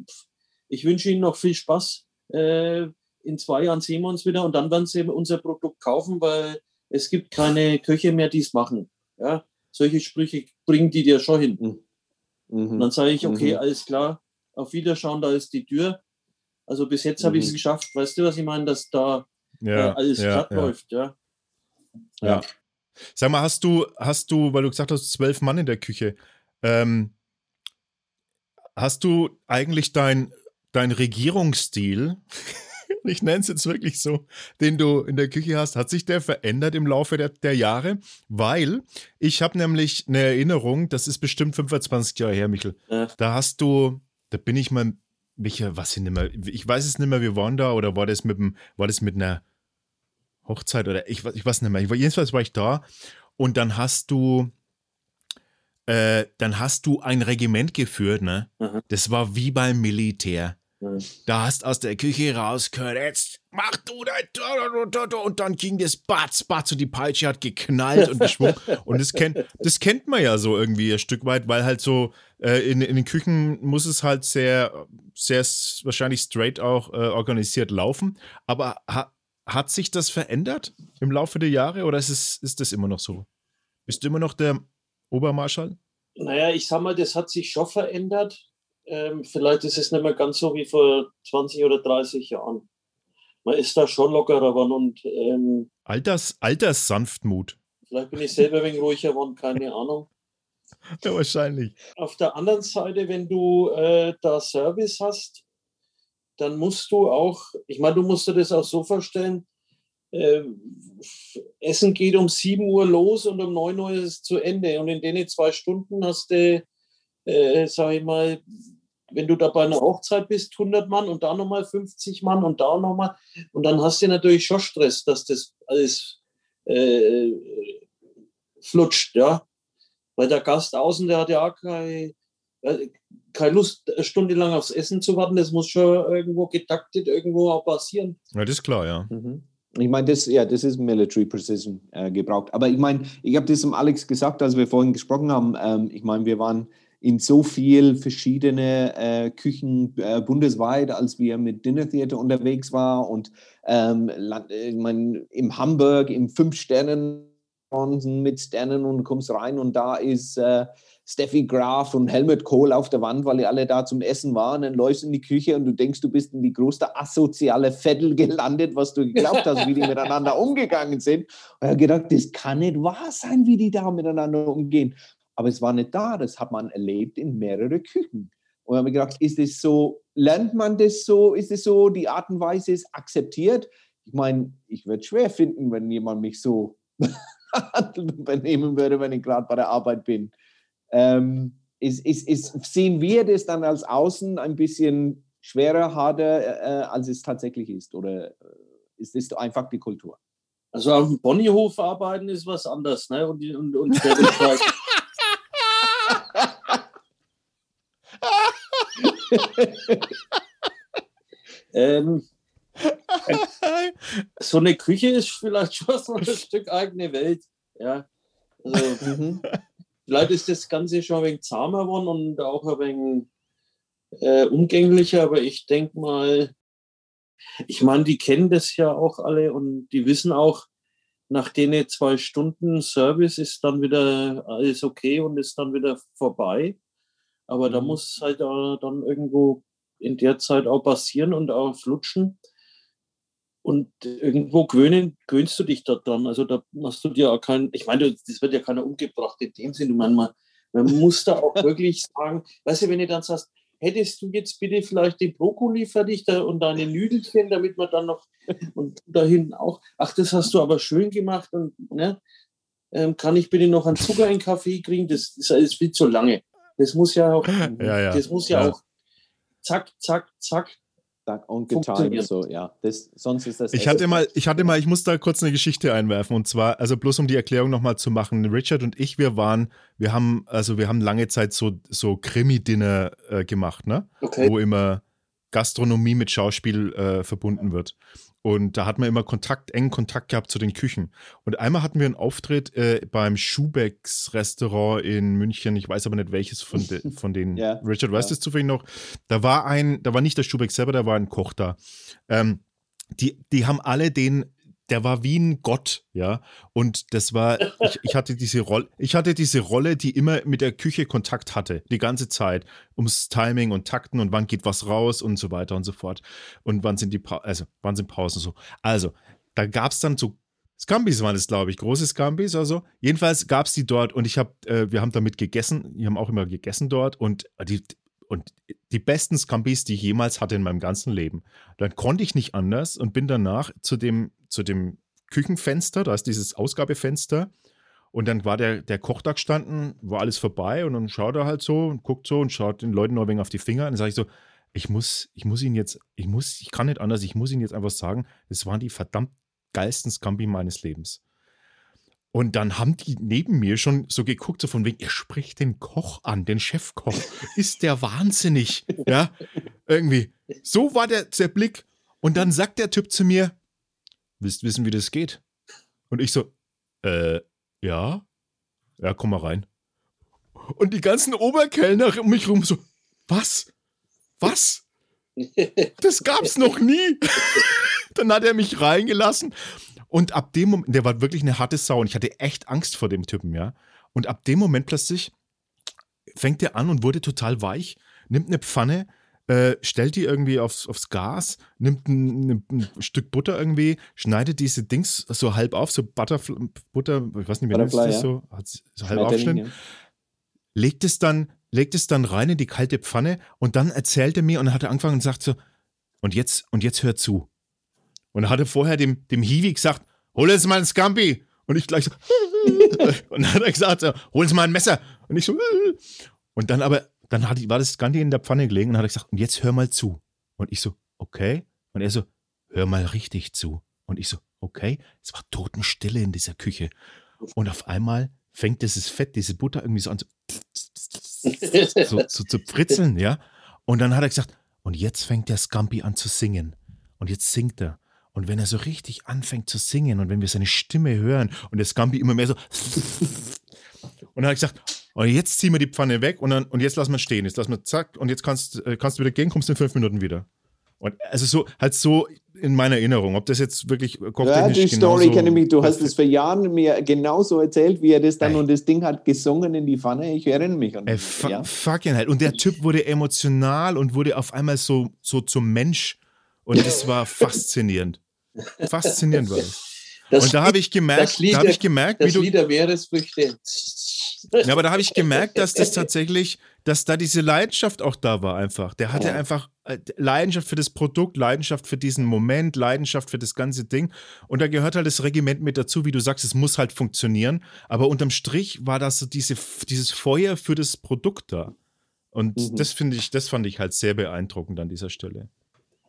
[SPEAKER 3] ich wünsche Ihnen noch viel Spaß. Äh, in zwei Jahren sehen wir uns wieder und dann werden Sie unser Produkt kaufen, weil es gibt keine Köche mehr, die es machen. Ja, solche Sprüche bringen die dir schon hin. Mhm. Und dann sage ich, okay, mhm. alles klar, auf Wiederschauen, da ist die Tür. Also bis jetzt mhm. habe ich es geschafft, weißt du, was ich meine, dass da ja, äh, alles ja, glatt ja. läuft, ja.
[SPEAKER 1] ja. Sag mal, hast du, hast du, weil du gesagt hast, zwölf Mann in der Küche, ähm, hast du eigentlich dein, dein Regierungsstil, *laughs* ich nenne es jetzt wirklich so, den du in der Küche hast, hat sich der verändert im Laufe der, der Jahre? Weil ich habe nämlich eine Erinnerung, das ist bestimmt 25 Jahre her, Michel. Ja. Da hast du, da bin ich mal, Michael, was ich nicht mehr, ich weiß es nicht mehr, wir waren da oder war das mit, dem, war das mit einer Hochzeit oder ich, ich weiß nicht mehr. Ich jedenfalls war ich da und dann hast du, äh, dann hast du ein Regiment geführt, ne? Mhm. Das war wie beim Militär. Mhm. Da hast aus der Küche rausgehört, jetzt mach du dein und dann ging das Batz, Batz und die Peitsche hat geknallt und geschwungen. *laughs* und das kennt, das kennt man ja so irgendwie ein Stück weit, weil halt so äh, in, in den Küchen muss es halt sehr, sehr wahrscheinlich straight auch äh, organisiert laufen. Aber ha, hat sich das verändert im Laufe der Jahre oder ist, es, ist das immer noch so? Bist du immer noch der Obermarschall?
[SPEAKER 3] Naja, ich sag mal, das hat sich schon verändert. Ähm, vielleicht ist es nicht mehr ganz so wie vor 20 oder 30 Jahren. Man ist da schon lockerer geworden und. Ähm,
[SPEAKER 1] Alters, Alterssanftmut.
[SPEAKER 3] Vielleicht bin ich selber ein wenig ruhiger geworden, keine Ahnung. *laughs*
[SPEAKER 1] Ja, wahrscheinlich.
[SPEAKER 3] Auf der anderen Seite, wenn du äh, da Service hast, dann musst du auch, ich meine, du musst dir das auch so vorstellen, äh, Essen geht um 7 Uhr los und um 9 Uhr ist es zu Ende. Und in den zwei Stunden hast du, äh, sag ich mal, wenn du da bei einer Hochzeit bist, 100 Mann und da nochmal 50 Mann und da nochmal. Und dann hast du natürlich schon Stress, dass das alles äh, flutscht, ja. Weil der Gast außen, der hat ja auch keine, keine Lust, stundenlang aufs Essen zu warten. Das muss schon irgendwo getaktet irgendwo auch passieren.
[SPEAKER 1] Ja, das ist klar, ja. Mhm.
[SPEAKER 2] Ich meine, das, ja, das ist Military Precision äh, gebraucht. Aber ich meine, ich habe das zum Alex gesagt, als wir vorhin gesprochen haben. Ähm, ich meine, wir waren in so viel verschiedene äh, Küchen äh, bundesweit, als wir mit Dinner Theater unterwegs waren und ähm, ich mein, im Hamburg im Fünf Sternen mit Sternen und du kommst rein und da ist äh, Steffi Graf und Helmut Kohl auf der Wand, weil die alle da zum Essen waren. Dann läufst du in die Küche und du denkst, du bist in die größte asoziale Vettel gelandet, was du geglaubt hast, wie die miteinander *laughs* umgegangen sind. Und ich habe gedacht, das kann nicht wahr sein, wie die da miteinander umgehen. Aber es war nicht da, das hat man erlebt in mehreren Küchen. Und habe gedacht, ist es so, lernt man das so, ist es so, die Art und Weise ist akzeptiert? Ich meine, ich würde es schwer finden, wenn jemand mich so *laughs* benehmen würde, wenn ich gerade bei der Arbeit bin. Ähm, ist, ist, ist, sehen wir das dann als Außen ein bisschen schwerer, harder, äh, als es tatsächlich ist? Oder äh, ist das einfach die Kultur?
[SPEAKER 3] Also auf dem Ponyhof arbeiten ist was anderes, ne? Und, und, und *laughs* ähm, so eine Küche ist vielleicht schon so ein Stück eigene Welt. Ja. Also, Vielleicht ist das Ganze schon ein wenig zahmer geworden und auch ein wenig äh, umgänglicher, aber ich denke mal, ich meine, die kennen das ja auch alle und die wissen auch, nach denen zwei Stunden Service ist dann wieder alles okay und ist dann wieder vorbei. Aber da mhm. muss halt dann irgendwo in der Zeit auch passieren und auch flutschen. Und irgendwo gewöhnen, gewöhnst du dich da dran. Also da hast du dir auch kein, ich meine, das wird ja keiner umgebracht in dem Sinne. Man, man, man muss da auch *laughs* wirklich sagen, weißt du, wenn du dann sagst, hättest du jetzt bitte vielleicht den Brokkoli fertig und deine Nüdelchen, damit man dann noch und da hinten auch, ach, das hast du aber schön gemacht und ne, ähm, kann ich bitte noch einen Zucker in Kaffee kriegen? Das, das ist viel zu lange. Das muss ja auch, *laughs*
[SPEAKER 1] ja, ja.
[SPEAKER 3] das muss ja, ja, auch zack, zack, zack.
[SPEAKER 2] Und getan. So, ja. Das, sonst ist das.
[SPEAKER 1] Ich hatte mal, ich hatte mal, ich muss da kurz eine Geschichte einwerfen und zwar, also bloß um die Erklärung nochmal zu machen. Richard und ich, wir waren, wir haben, also wir haben lange Zeit so, so Krimi-Dinner äh, gemacht, ne?
[SPEAKER 3] Okay.
[SPEAKER 1] Wo immer Gastronomie mit Schauspiel äh, verbunden wird. Und da hat man immer Kontakt, engen Kontakt gehabt zu den Küchen. Und einmal hatten wir einen Auftritt äh, beim Schubecks Restaurant in München. Ich weiß aber nicht welches von, de, *laughs* von denen. ja, Richard, weißt du ja. es zufällig noch? Da war ein, da war nicht der Schubeck selber, da war ein Koch da. Ähm, die, die haben alle den der war wie ein Gott, ja. Und das war, *laughs* ich, ich, hatte diese Rolle, ich hatte diese Rolle, die immer mit der Küche Kontakt hatte, die ganze Zeit, ums Timing und Takten und wann geht was raus und so weiter und so fort. Und wann sind die pa also wann sind Pausen so. Also, da gab es dann so Scambis waren es, glaube ich, große Scambis oder so. Jedenfalls gab es die dort und ich habe, äh, wir haben damit gegessen. Wir haben auch immer gegessen dort und die, und die besten Scambis, die ich jemals hatte in meinem ganzen Leben. Dann konnte ich nicht anders und bin danach zu dem, zu dem Küchenfenster, da ist dieses Ausgabefenster. Und dann war der, der Koch da gestanden, war alles vorbei und dann schaut er halt so und guckt so und schaut den Leuten ein wenig auf die Finger. Und dann sage ich so, ich muss, ich muss ihn jetzt, ich muss, ich kann nicht anders, ich muss ihn jetzt einfach sagen, es waren die verdammt geilsten Scambi meines Lebens. Und dann haben die neben mir schon so geguckt, so von wegen, ihr spricht den Koch an, den Chefkoch. Ist der wahnsinnig? Ja, irgendwie. So war der, der Blick. Und dann sagt der Typ zu mir, willst wissen, wie das geht? Und ich so, äh, ja? Ja, komm mal rein. Und die ganzen Oberkellner um mich rum so, was? Was? *laughs* Das gab's noch nie. *laughs* dann hat er mich reingelassen und ab dem Moment, der war wirklich eine harte Sau und ich hatte echt Angst vor dem Typen, ja. Und ab dem Moment plötzlich fängt er an und wurde total weich, nimmt eine Pfanne, äh, stellt die irgendwie aufs, aufs Gas, nimmt ein, ein, Stück Butter irgendwie, schneidet diese Dings so halb auf, so Butter, Butter, ich weiß nicht, wie nennt das ja. so, so halb aufschnitten, ja. legt es dann, legt es dann rein in die kalte Pfanne und dann erzählt er mir und hat er angefangen und sagt so, und jetzt, und jetzt hör zu. Und er hatte vorher dem, dem Hiwi gesagt, hol jetzt mal ein Scampi. Und ich gleich so, *laughs* und dann hat er gesagt, so, hol uns mal ein Messer. Und ich so, *laughs* und dann aber, dann hat, war das Scampi in der Pfanne gelegen und hat er gesagt, und jetzt hör mal zu. Und ich so, okay. Und er so, hör mal richtig zu. Und ich so, okay. Es war Totenstille in dieser Küche. Und auf einmal fängt dieses Fett, diese Butter irgendwie so an zu, *laughs* so, so zu fritzeln, ja. Und dann hat er gesagt, und jetzt fängt der Scampi an zu singen. Und jetzt singt er. Und wenn er so richtig anfängt zu singen und wenn wir seine Stimme hören und der Scampi immer mehr so. Und dann hat er gesagt, und jetzt ziehen wir die Pfanne weg und, dann, und jetzt lassen wir stehen. Jetzt lassen wir zack und jetzt kannst, äh, kannst du wieder gehen, kommst in fünf Minuten wieder. Und also so, halt so in meiner Erinnerung, ob das jetzt wirklich
[SPEAKER 2] Ja, die Story kenne ich mich, du hast es vor Jahren mir genauso erzählt, wie er das dann ey. und das Ding hat gesungen in die Pfanne, ich erinnere mich an
[SPEAKER 1] das. Ja. Fucking halt. Und der Typ wurde emotional und wurde auf einmal so, so zum Mensch und das war faszinierend. Faszinierend war das. das und da habe ich gemerkt, da habe ich gemerkt,
[SPEAKER 3] wie du. Lied Meeresfrüchte.
[SPEAKER 1] Ja, aber da habe ich gemerkt, dass das tatsächlich, dass da diese Leidenschaft auch da war einfach. Der hatte ja. einfach äh, Leidenschaft für das Produkt, Leidenschaft für diesen Moment, Leidenschaft für das ganze Ding. Und da gehört halt das Regiment mit dazu, wie du sagst, es muss halt funktionieren. Aber unterm Strich war das so diese, dieses Feuer für das Produkt da. Und mhm. das finde ich, das fand ich halt sehr beeindruckend an dieser Stelle.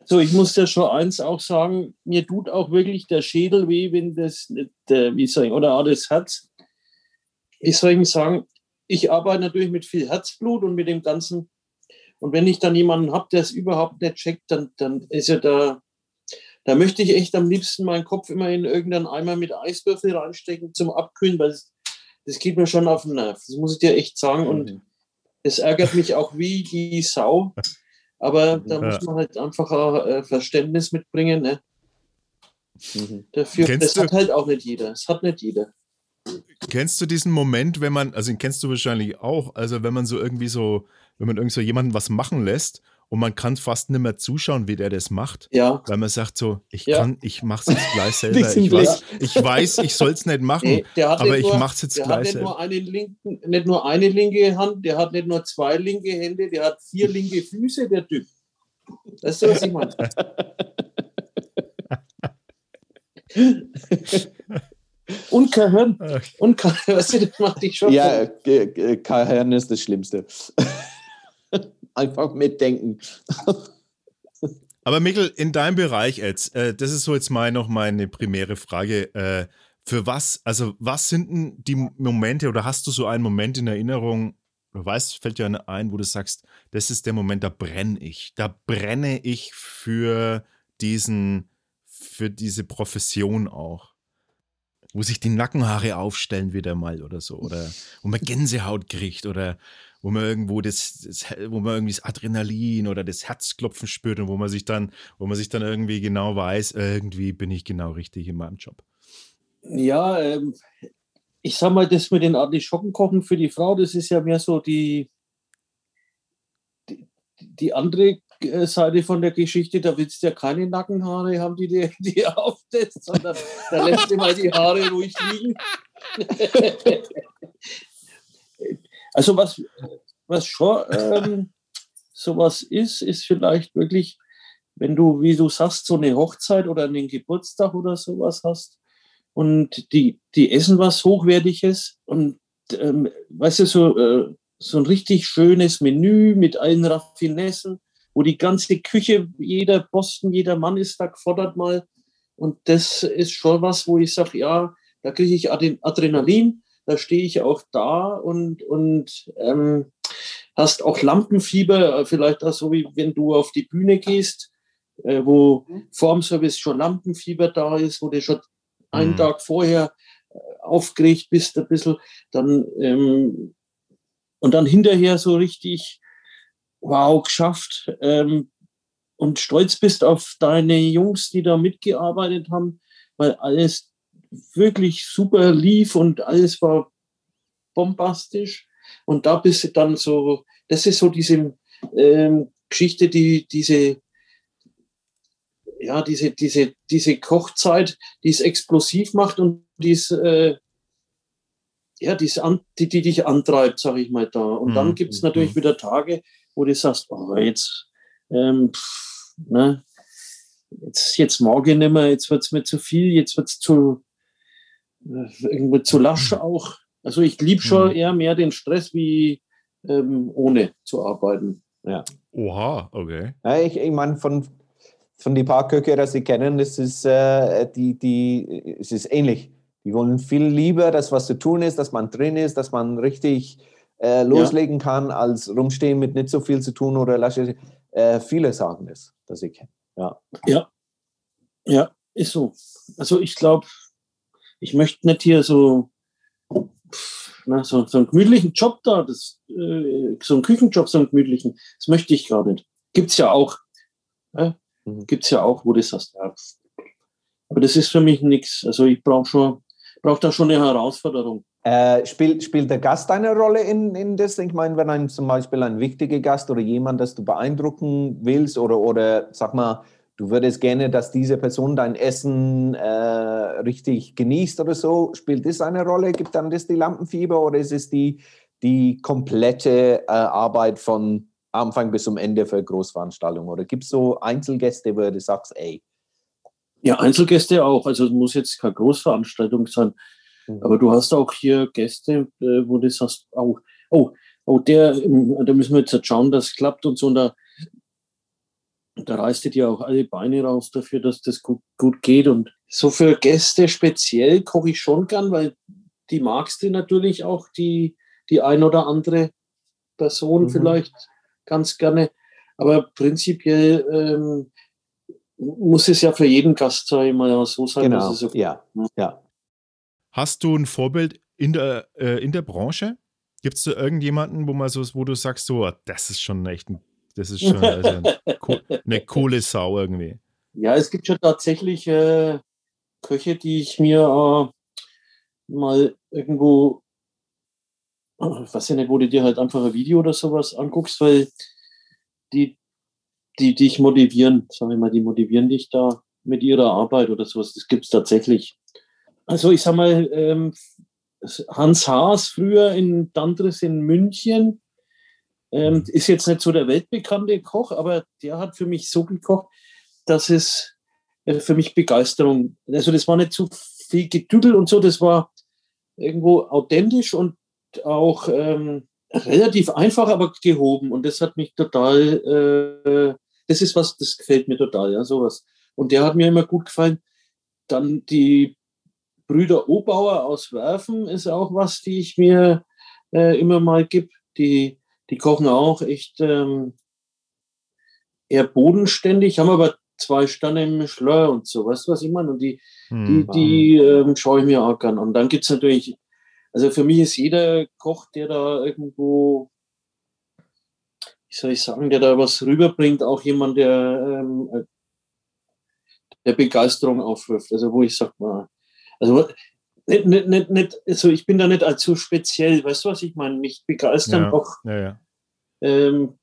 [SPEAKER 3] So, ich muss ja schon eins auch sagen, mir tut auch wirklich der Schädel weh, wenn das nicht, äh, wie soll ich, oder auch das Herz. Ich soll Ihnen sagen, ich arbeite natürlich mit viel Herzblut und mit dem Ganzen. Und wenn ich dann jemanden habe, der es überhaupt nicht checkt, dann, dann ist ja da, da möchte ich echt am liebsten meinen Kopf immer in irgendeinen Eimer mit Eiswürfel reinstecken zum Abkühlen, weil das, das geht mir schon auf den Nerv. Das muss ich dir echt sagen. Und mhm. es ärgert mich auch wie die Sau, aber da ja. muss man halt einfach auch, äh, Verständnis mitbringen. Ne? Mhm. Dafür, Kennst das du? hat halt auch nicht jeder. Es hat nicht jeder.
[SPEAKER 1] Kennst du diesen Moment, wenn man, also den kennst du wahrscheinlich auch, also wenn man so irgendwie so, wenn man irgendwie so jemanden was machen lässt und man kann fast nicht mehr zuschauen, wie der das macht.
[SPEAKER 3] Ja.
[SPEAKER 1] Weil man sagt so, ich ja. kann, ich mach's jetzt gleich *laughs* selber. ich, weiß, ich weiß, ich soll es nicht machen, nee, aber ich nur, mach's jetzt gleich
[SPEAKER 3] nicht selber. Nur eine linken, nicht nur eine linke Hand, der hat nicht nur zwei linke Hände, der hat vier linke Füße, der Typ. Das ist so, was ich meine. *laughs* Und kein Hirn. Und kein, *laughs* weißt du, das
[SPEAKER 2] macht dich schon. Ja, kein Hirn ist das Schlimmste. Einfach mitdenken.
[SPEAKER 1] Aber Mikkel, in deinem Bereich jetzt, äh, das ist so jetzt mal noch meine primäre Frage. Äh, für was, also was sind denn die Momente oder hast du so einen Moment in Erinnerung, du weißt, fällt dir ein, wo du sagst, das ist der Moment, da brenne ich. Da brenne ich für diesen, für diese Profession auch. Wo sich die Nackenhaare aufstellen wieder mal oder so. Oder wo man Gänsehaut kriegt oder wo man irgendwo das, das, wo man irgendwie das Adrenalin oder das Herzklopfen spürt und wo man sich dann, wo man sich dann irgendwie genau weiß, irgendwie bin ich genau richtig in meinem Job.
[SPEAKER 3] Ja, ähm, ich sag mal, das mit den Artischocken kochen für die Frau, das ist ja mehr so die, die, die andere äh, Seite von der Geschichte, da willst du ja keine Nackenhaare haben, die dir *laughs* die aufsetzt, sondern da lässt du mal die Haare ruhig liegen. *laughs* *laughs* also was, was schon ähm, sowas ist, ist vielleicht wirklich, wenn du, wie du sagst, so eine Hochzeit oder einen Geburtstag oder sowas hast und die, die essen was Hochwertiges und ähm, weißt du, so, äh, so ein richtig schönes Menü mit allen Raffinessen wo die ganze Küche, jeder Posten, jeder Mann ist da gefordert mal. Und das ist schon was, wo ich sage, ja, da kriege ich Adrenalin, da stehe ich auch da und, und ähm, hast auch Lampenfieber, äh, vielleicht auch so wie wenn du auf die Bühne gehst, äh, wo mhm. vorm Service schon Lampenfieber da ist, wo du schon einen mhm. Tag vorher äh, aufgeregt bist, ein bisschen, dann ähm, und dann hinterher so richtig wow, geschafft ähm, und stolz bist auf deine Jungs, die da mitgearbeitet haben, weil alles wirklich super lief und alles war bombastisch. Und da bist du dann so, das ist so diese ähm, Geschichte, die diese, ja, diese, diese, diese Kochzeit, die es explosiv macht und die es, äh, ja, die, die, die dich antreibt, sage ich mal da. Und dann mhm. gibt es natürlich mhm. wieder Tage, wo du sagst, oh, jetzt, ähm, pff, ne, jetzt, jetzt mag ich nicht mehr, jetzt wird es mir zu viel, jetzt wird es zu, irgendwie zu lasch mhm. auch. Also ich liebe schon mhm. eher mehr den Stress, wie ähm, ohne zu arbeiten.
[SPEAKER 1] Ja. Oha, okay.
[SPEAKER 2] Ja, ich ich meine, von, von die paar Köche, die Sie kennen, das ist, äh, die, die, es ist ähnlich. Die wollen viel lieber, dass was zu tun ist, dass man drin ist, dass man richtig äh, loslegen ja. kann, als rumstehen mit nicht so viel zu tun oder lasche. Äh, viele sagen das, dass ich kenne. Ja.
[SPEAKER 3] ja. Ja, ist so. Also ich glaube, ich möchte nicht hier so, na, so, so einen gemütlichen Job da, das, äh, so einen Küchenjob, so einen gemütlichen, das möchte ich gar nicht. Gibt es ja auch. Äh. Gibt es ja auch, wo du sagst, ja, aber das ist für mich nichts. Also ich brauche schon, brauche da schon eine Herausforderung.
[SPEAKER 2] Äh, spielt, spielt der Gast eine Rolle in, in das? Ich meine, wenn ein, zum Beispiel ein wichtiger Gast oder jemand, das du beeindrucken willst oder, oder sag mal, du würdest gerne, dass diese Person dein Essen äh, richtig genießt oder so, spielt das eine Rolle? Gibt dann das die Lampenfieber oder ist es die, die komplette äh, Arbeit von Anfang bis zum Ende für Großveranstaltungen? Oder gibt es so Einzelgäste, wo du sagst, ey?
[SPEAKER 3] Ja, Einzelgäste auch. Also es muss jetzt keine Großveranstaltung sein. Mhm. Aber du hast auch hier Gäste, äh, wo du sagst, oh, oh, oh, der, ähm, da müssen wir jetzt schauen, dass es klappt und so. Und da, da reißt dir ja auch alle Beine raus dafür, dass das gut, gut geht. Und so für Gäste speziell koche ich schon gern, weil die magst du natürlich auch, die, die ein oder andere Person mhm. vielleicht ganz gerne. Aber prinzipiell ähm, muss es ja für jeden Gast, sage ich mal, so sein.
[SPEAKER 2] Genau, dass es okay ja, ja.
[SPEAKER 1] Hast du ein Vorbild in der, äh, in der Branche? Gibt es da irgendjemanden, wo man so, wo du sagst, so, das ist schon echt ein, das ist schon also eine, *laughs* eine coole Sau irgendwie?
[SPEAKER 3] Ja, es gibt schon tatsächlich äh, Köche, die ich mir äh, mal irgendwo, ich weiß ja nicht, wo du dir halt einfach ein Video oder sowas anguckst, weil die, die dich motivieren, sagen wir mal, die motivieren dich da mit ihrer Arbeit oder sowas. Das gibt es tatsächlich. Also ich sag mal, ähm, Hans Haas früher in Dandres in München ähm, ist jetzt nicht so der weltbekannte Koch, aber der hat für mich so gekocht, dass es äh, für mich Begeisterung, also das war nicht zu viel Gedüdel und so. Das war irgendwo authentisch und auch ähm, relativ einfach, aber gehoben. Und das hat mich total, äh, das ist was, das gefällt mir total, ja, sowas. Und der hat mir immer gut gefallen. Dann die Brüder Obauer aus Werfen ist auch was, die ich mir äh, immer mal gebe. Die, die kochen auch echt ähm, eher bodenständig, haben aber zwei Sterne im Michelin und so, weißt du, was ich meine? Und die, hm. die, die ähm, schaue ich mir auch gern an. Dann gibt es natürlich, also für mich ist jeder Koch, der da irgendwo, wie soll ich sagen, der da was rüberbringt, auch jemand, der, ähm, äh, der Begeisterung aufwirft. Also wo ich sag mal, also nicht, nicht, nicht, also ich bin da nicht allzu speziell, weißt du, was ich meine? Mich begeistern
[SPEAKER 1] ja,
[SPEAKER 3] auch.
[SPEAKER 1] Ja, ja.
[SPEAKER 3] Ähm,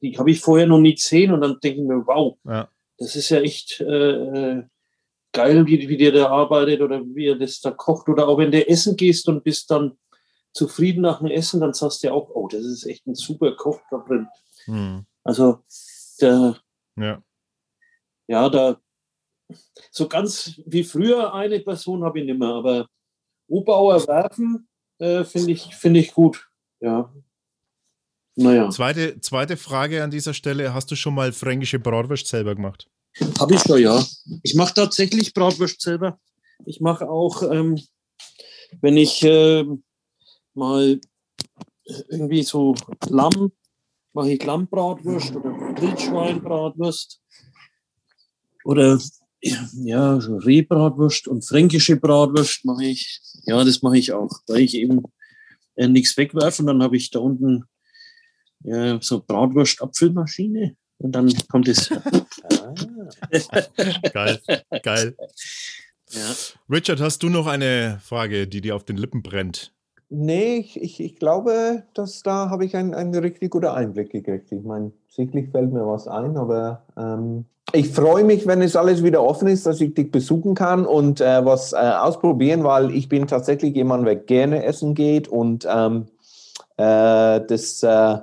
[SPEAKER 3] die habe ich vorher noch nie gesehen und dann denke ich mir, wow,
[SPEAKER 1] Ja.
[SPEAKER 3] das ist ja echt äh, geil, wie, wie der da arbeitet oder wie er das da kocht. Oder auch wenn du essen gehst und bist dann zufrieden nach dem Essen, dann sagst du auch, oh, das ist echt ein super Koch da drin.
[SPEAKER 1] Hm.
[SPEAKER 3] Also der,
[SPEAKER 1] Ja.
[SPEAKER 3] ja, da so ganz wie früher eine Person habe ich nicht mehr, aber Obauer werfen äh, finde ich, finde ich gut. Ja. Naja,
[SPEAKER 1] Zweite, zweite Frage an dieser Stelle: Hast du schon mal fränkische Bratwurst selber gemacht?
[SPEAKER 3] habe ich schon, ja. Ich mache tatsächlich Bratwurst selber. Ich mache auch, ähm, wenn ich ähm, mal irgendwie so Lamm, mache ich Lammbratwurst oder Wildschweinbratwurst oder ja, Rehbratwurst und fränkische Bratwurst mache ich. Ja, das mache ich auch, weil ich eben äh, nichts wegwerfe und dann habe ich da unten ja, so Bratwurst-Apfelmaschine und dann kommt es.
[SPEAKER 1] Geil, geil.
[SPEAKER 3] Ja.
[SPEAKER 1] Richard, hast du noch eine Frage, die dir auf den Lippen brennt?
[SPEAKER 2] Nee, ich, ich, ich glaube, dass da habe ich einen, einen richtig guten Einblick gekriegt. Ich meine, sicherlich fällt mir was ein, aber ähm, ich freue mich, wenn es alles wieder offen ist, dass ich dich besuchen kann und äh, was äh, ausprobieren, weil ich bin tatsächlich jemand, der gerne essen geht und ähm, äh, das, äh,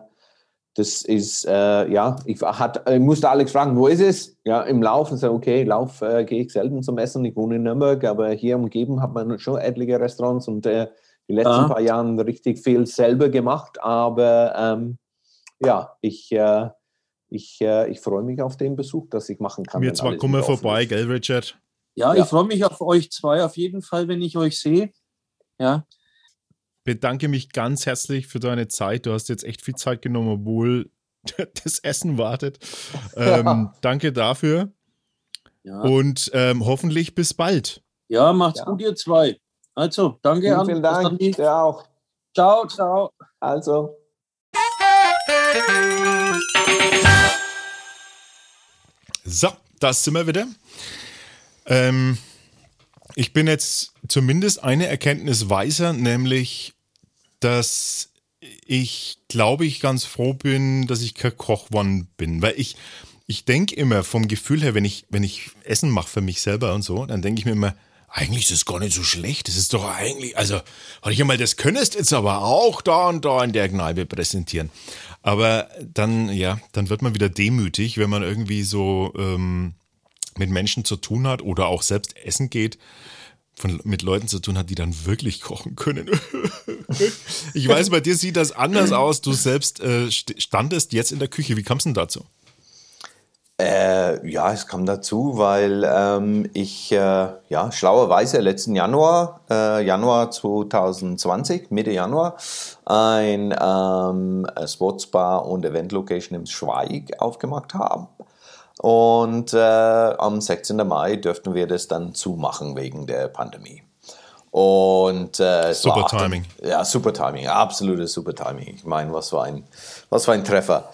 [SPEAKER 2] das ist, äh, ja, ich, hat, ich musste Alex fragen, wo ist es? Ja, im Lauf. Und so, okay, Lauf äh, gehe ich selten zum Essen. Ich wohne in Nürnberg, aber hier umgeben hat man schon etliche Restaurants und die letzten
[SPEAKER 3] Ah.
[SPEAKER 2] paar Jahren richtig viel selber gemacht. Aber ähm, ja, ich, äh, ich, äh, ich freue mich auf den Besuch, dass ich machen kann.
[SPEAKER 1] Mir
[SPEAKER 2] wenn
[SPEAKER 1] zwar kommen wir vorbei,
[SPEAKER 2] ist.
[SPEAKER 1] gell, Richard?
[SPEAKER 3] Ja,
[SPEAKER 2] Ja.
[SPEAKER 3] ich freue mich auf euch zwei auf jeden Fall, wenn ich euch sehe. Ja,
[SPEAKER 1] Bedanke mich ganz herzlich für deine Zeit. Du hast jetzt echt viel Zeit genommen, obwohl *laughs* das Essen wartet. *laughs* Ähm,
[SPEAKER 2] Ja.
[SPEAKER 1] Danke dafür
[SPEAKER 3] ja.
[SPEAKER 1] und ähm, hoffentlich bis bald.
[SPEAKER 3] ja macht's
[SPEAKER 2] Ja.
[SPEAKER 3] gut, ihr zwei. Also, danke
[SPEAKER 2] Vielen,
[SPEAKER 3] an.
[SPEAKER 2] vielen Dank. Ja, auch.
[SPEAKER 3] Ciao, ciao.
[SPEAKER 2] Also.
[SPEAKER 1] So, das sind wir wieder. Ähm, ich bin jetzt zumindest eine Erkenntnis weiser, nämlich, dass ich glaube ich ganz froh bin, dass ich kein Koch geworden bin, weil ich ich denke immer vom Gefühl her, wenn ich wenn ich Essen mache für mich selber und so, dann denke ich mir immer eigentlich ist es gar nicht so schlecht. Das ist doch eigentlich, also, hatte ich einmal, das könntest jetzt aber auch da und da in der Kneipe präsentieren. Aber dann, ja, dann wird man wieder demütig, wenn man irgendwie so ähm, mit Menschen zu tun hat oder auch selbst essen geht, von, mit Leuten zu tun hat, die dann wirklich kochen können. *laughs* ich weiß, bei dir sieht das anders aus. Du selbst äh, st- standest jetzt in der Küche. Wie kam es denn dazu?
[SPEAKER 2] Äh, ja, es kam dazu, weil ähm, ich äh, ja schlauerweise letzten Januar, äh, Januar 2020, Mitte Januar, ein ähm, Sportsbar und Event Location im Schweig aufgemacht habe. Und äh, am 16. Mai dürften wir das dann zumachen wegen der Pandemie. Und äh,
[SPEAKER 1] Super Timing.
[SPEAKER 2] Ja, super Timing, absolutes super Timing. Ich meine, was für ein, was für ein Treffer.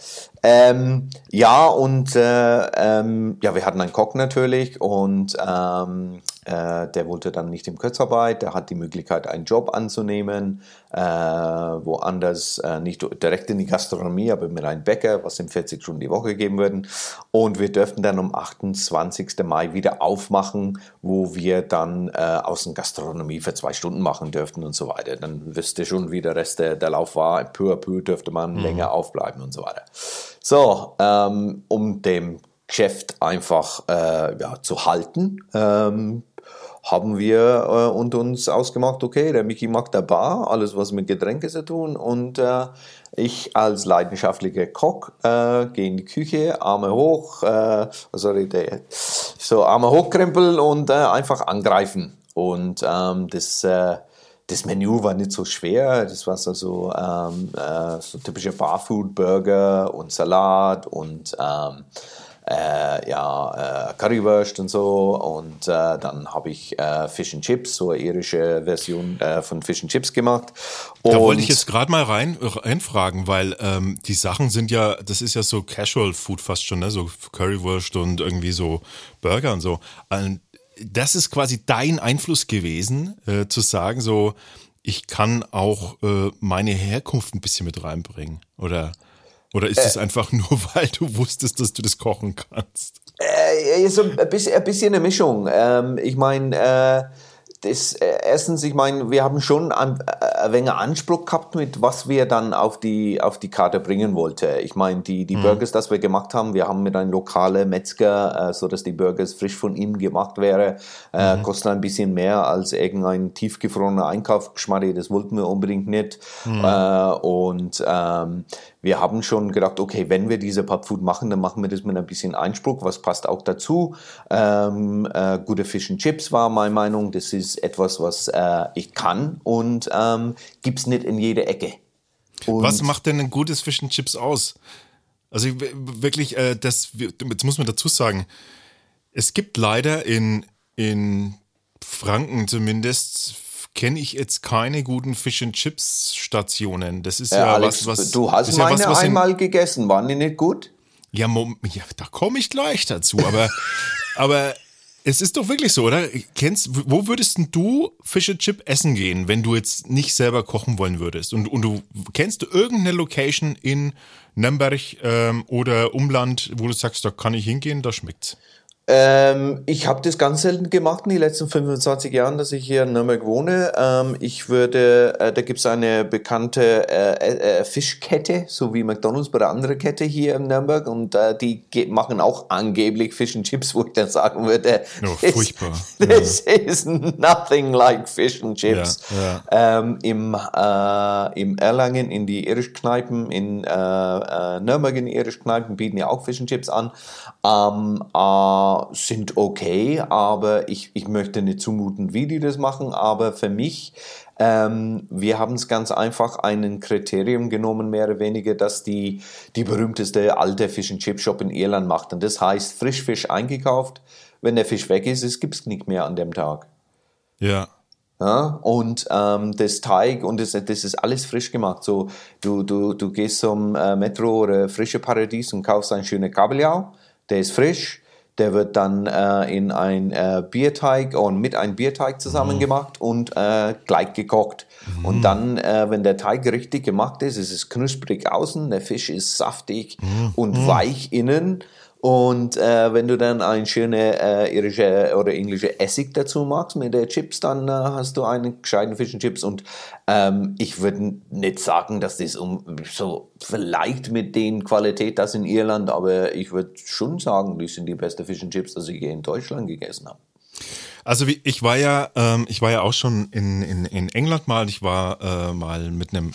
[SPEAKER 2] Ähm, ja, und äh, ähm, ja, wir hatten einen Koch natürlich und ähm, äh, der wollte dann nicht in Kurzarbeit, der hat die Möglichkeit, einen Job anzunehmen, äh, woanders, äh, nicht direkt in die Gastronomie, aber mit einem Bäcker, was ihm 40 Stunden die Woche geben würden. Und wir dürften dann am 28. Mai wieder aufmachen, wo wir dann äh, außen Gastronomie für zwei Stunden machen dürften und so weiter. Dann wüsste schon, wie der Rest der, der Lauf war. Peu à peu dürfte man länger aufbleiben und so weiter. So, ähm, um dem Geschäft einfach äh, ja, zu halten, ähm, haben wir äh, und uns ausgemacht, okay, der Mickey macht der Bar, alles was mit Getränke zu tun und äh, ich als leidenschaftlicher Koch äh, gehe in die Küche, Arme hoch, äh, sorry, der, so Arme hochkrempeln und äh, einfach angreifen. Und ähm, das, äh, das Menü war nicht so schwer. Das war so, so, ähm, äh, so typische Barfood-Burger und Salat und ähm, äh, ja, äh, Currywurst und so. Und äh, dann habe ich äh, Fish and Chips, so eine irische Version äh, von Fish and Chips gemacht.
[SPEAKER 1] Und da wollte ich jetzt gerade mal rein, reinfragen, weil ähm, die Sachen sind ja, das ist ja so Casual Food fast schon, ne? so Currywurst und irgendwie so Burger und so. Das ist quasi dein Einfluss gewesen, äh, zu sagen, so, ich kann auch äh, meine Herkunft ein bisschen mit reinbringen, oder? Oder ist es äh, einfach nur, *laughs* weil du wusstest, dass du das kochen kannst?
[SPEAKER 2] Äh, so ein bisschen, ein bisschen eine Mischung. Ähm, ich meine, äh, das, äh, erstens, ich meine, wir haben schon ein, äh, ein wenig Anspruch gehabt mit, was wir dann auf die, auf die Karte bringen wollten. Ich meine, die, die mhm. Burgers, das wir gemacht haben, wir haben mit einem lokalen Metzger, äh, so dass die Burgers frisch von ihm gemacht wäre, äh, mhm. kosten ein bisschen mehr als irgendein tiefgefrorener Einkaufsgeschmack. Das wollten wir unbedingt nicht. Mhm. Äh, und ähm, wir haben schon gedacht, okay, wenn wir diese Pubfood machen, dann machen wir das mit ein bisschen Einspruch. Was passt auch dazu? Ähm, äh, gute Fish and Chips war meine Meinung. Das ist etwas, was äh, ich kann und ähm, es nicht in jeder Ecke.
[SPEAKER 1] Und was macht denn ein gutes Fish and Chips aus? Also wirklich, äh, das, jetzt muss man dazu sagen, es gibt leider in, in Franken zumindest kenne ich jetzt keine guten Fish and Chips Stationen. Das ist ja, ja Alex, was, was.
[SPEAKER 2] Du hast meine ja was, was einmal in, gegessen, waren die nicht gut?
[SPEAKER 1] Ja, ja da komme ich gleich dazu. Aber, *laughs* aber es ist doch wirklich so, oder? Kennst, wo würdest du Fish and Chip essen gehen, wenn du jetzt nicht selber kochen wollen würdest? Und, und du kennst du irgendeine Location in Nürnberg ähm, oder Umland, wo du sagst, da kann ich hingehen, da schmeckt's?
[SPEAKER 2] Ähm, ich habe das ganz selten gemacht in den letzten 25 Jahren, dass ich hier in Nürnberg wohne. Ähm, ich würde, äh, da gibt es eine bekannte äh, äh, äh, Fischkette, so wie McDonalds bei der anderen Kette hier in Nürnberg und äh, die machen auch angeblich Fish and Chips, *laughs* wo ich dann sagen würde,
[SPEAKER 1] oh, furchtbar. *laughs*
[SPEAKER 2] This ja. is nothing like Fish and Chips. Ja, ja. Ähm, im, äh, Im Erlangen in die Irischkneipen, in Nürnberg in die Irischkneipen bieten ja auch Fish and Chips an. Ähm, sind okay, aber ich, ich möchte nicht zumuten, wie die das machen. Aber für mich, ähm, wir haben es ganz einfach einen Kriterium genommen, mehr oder weniger, dass die, die berühmteste alte Fish and Chip Shop in Irland macht. Und das heißt, Frischfisch eingekauft. Wenn der Fisch weg ist, es gibt es nicht mehr an dem Tag.
[SPEAKER 1] Ja.
[SPEAKER 2] Ja, und ähm, das Teig und das, das ist alles frisch gemacht. So, du, du, du gehst zum äh, Metro oder Frische Paradies und kaufst einen schönen Kabeljau, der ist frisch, der wird dann äh, in ein äh, Bierteig und mit einem Bierteig zusammen mhm. gemacht und äh, gleich gekocht. Mhm. Und dann, äh, wenn der Teig richtig gemacht ist, ist es knusprig außen, der Fisch ist saftig mhm. und mhm. weich innen. Und äh, wenn du dann ein schöne äh, irische oder englische Essig dazu magst mit der Chips, dann äh, hast du einen gescheiten and Chips. Und ähm, ich würde nicht sagen, dass das um so vielleicht mit den Qualität das in Irland, aber ich würde schon sagen, die sind die beste Fish and Chips, die ich je in Deutschland gegessen habe.
[SPEAKER 1] Also wie, ich war ja, ähm, ich war ja auch schon in, in, in England mal. Ich war äh, mal mit einem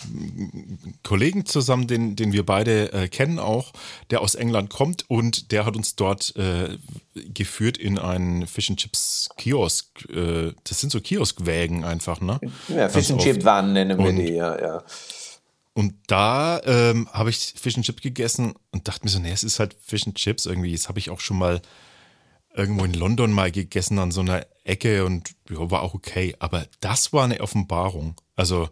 [SPEAKER 1] Kollegen zusammen, den, den wir beide äh, kennen auch, der aus England kommt und der hat uns dort äh, geführt in einen Fish and Chips Kiosk. Äh, das sind so Kioskwägen einfach, ne?
[SPEAKER 2] Ja, Fish and Chip Wannen nennen wir die, ja, ja.
[SPEAKER 1] Und da ähm, habe ich Fish and Chip gegessen und dachte mir so, nee, es ist halt Fish and Chips irgendwie. Das habe ich auch schon mal irgendwo in London mal gegessen an so einer Ecke und ja, war auch okay. Aber das war eine Offenbarung. Also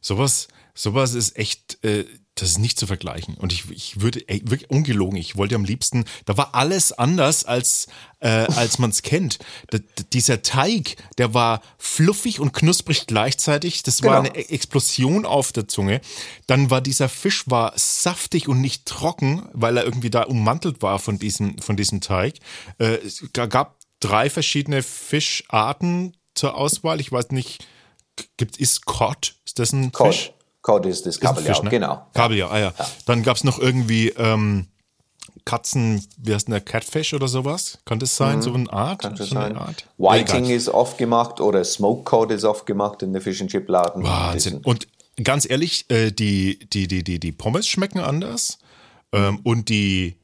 [SPEAKER 1] sowas, sowas ist echt, äh, das ist nicht zu vergleichen. Und ich, ich würde, ey, wirklich ungelogen, ich wollte am liebsten, da war alles anders, als, äh, als man es kennt. D dieser Teig, der war fluffig und knusprig gleichzeitig. Das genau. war eine Explosion auf der Zunge. Dann war dieser Fisch war saftig und nicht trocken, weil er irgendwie da ummantelt war von diesem, von diesem Teig. Äh, es gab drei verschiedene Fischarten zur Auswahl. Ich weiß nicht, gibt ist Cod? Ist das ein Cod. Fisch?
[SPEAKER 2] Cod ist das Kabeljau, Fisch, ne? genau.
[SPEAKER 1] Kabeljau, ah ja. ja. Dann gab es noch irgendwie ähm, Katzen, wie heißt denn der Catfish oder sowas? Kann das sein, mhm. so eine Art?
[SPEAKER 2] Kann
[SPEAKER 1] so
[SPEAKER 2] sein. Art? Whiting ja, ist oft gemacht oder Smoke Code ist oft gemacht in der Fish and Chip Laden.
[SPEAKER 1] Wahnsinn. Und ganz ehrlich, äh, die, die, die, die, die Pommes schmecken anders ähm, und die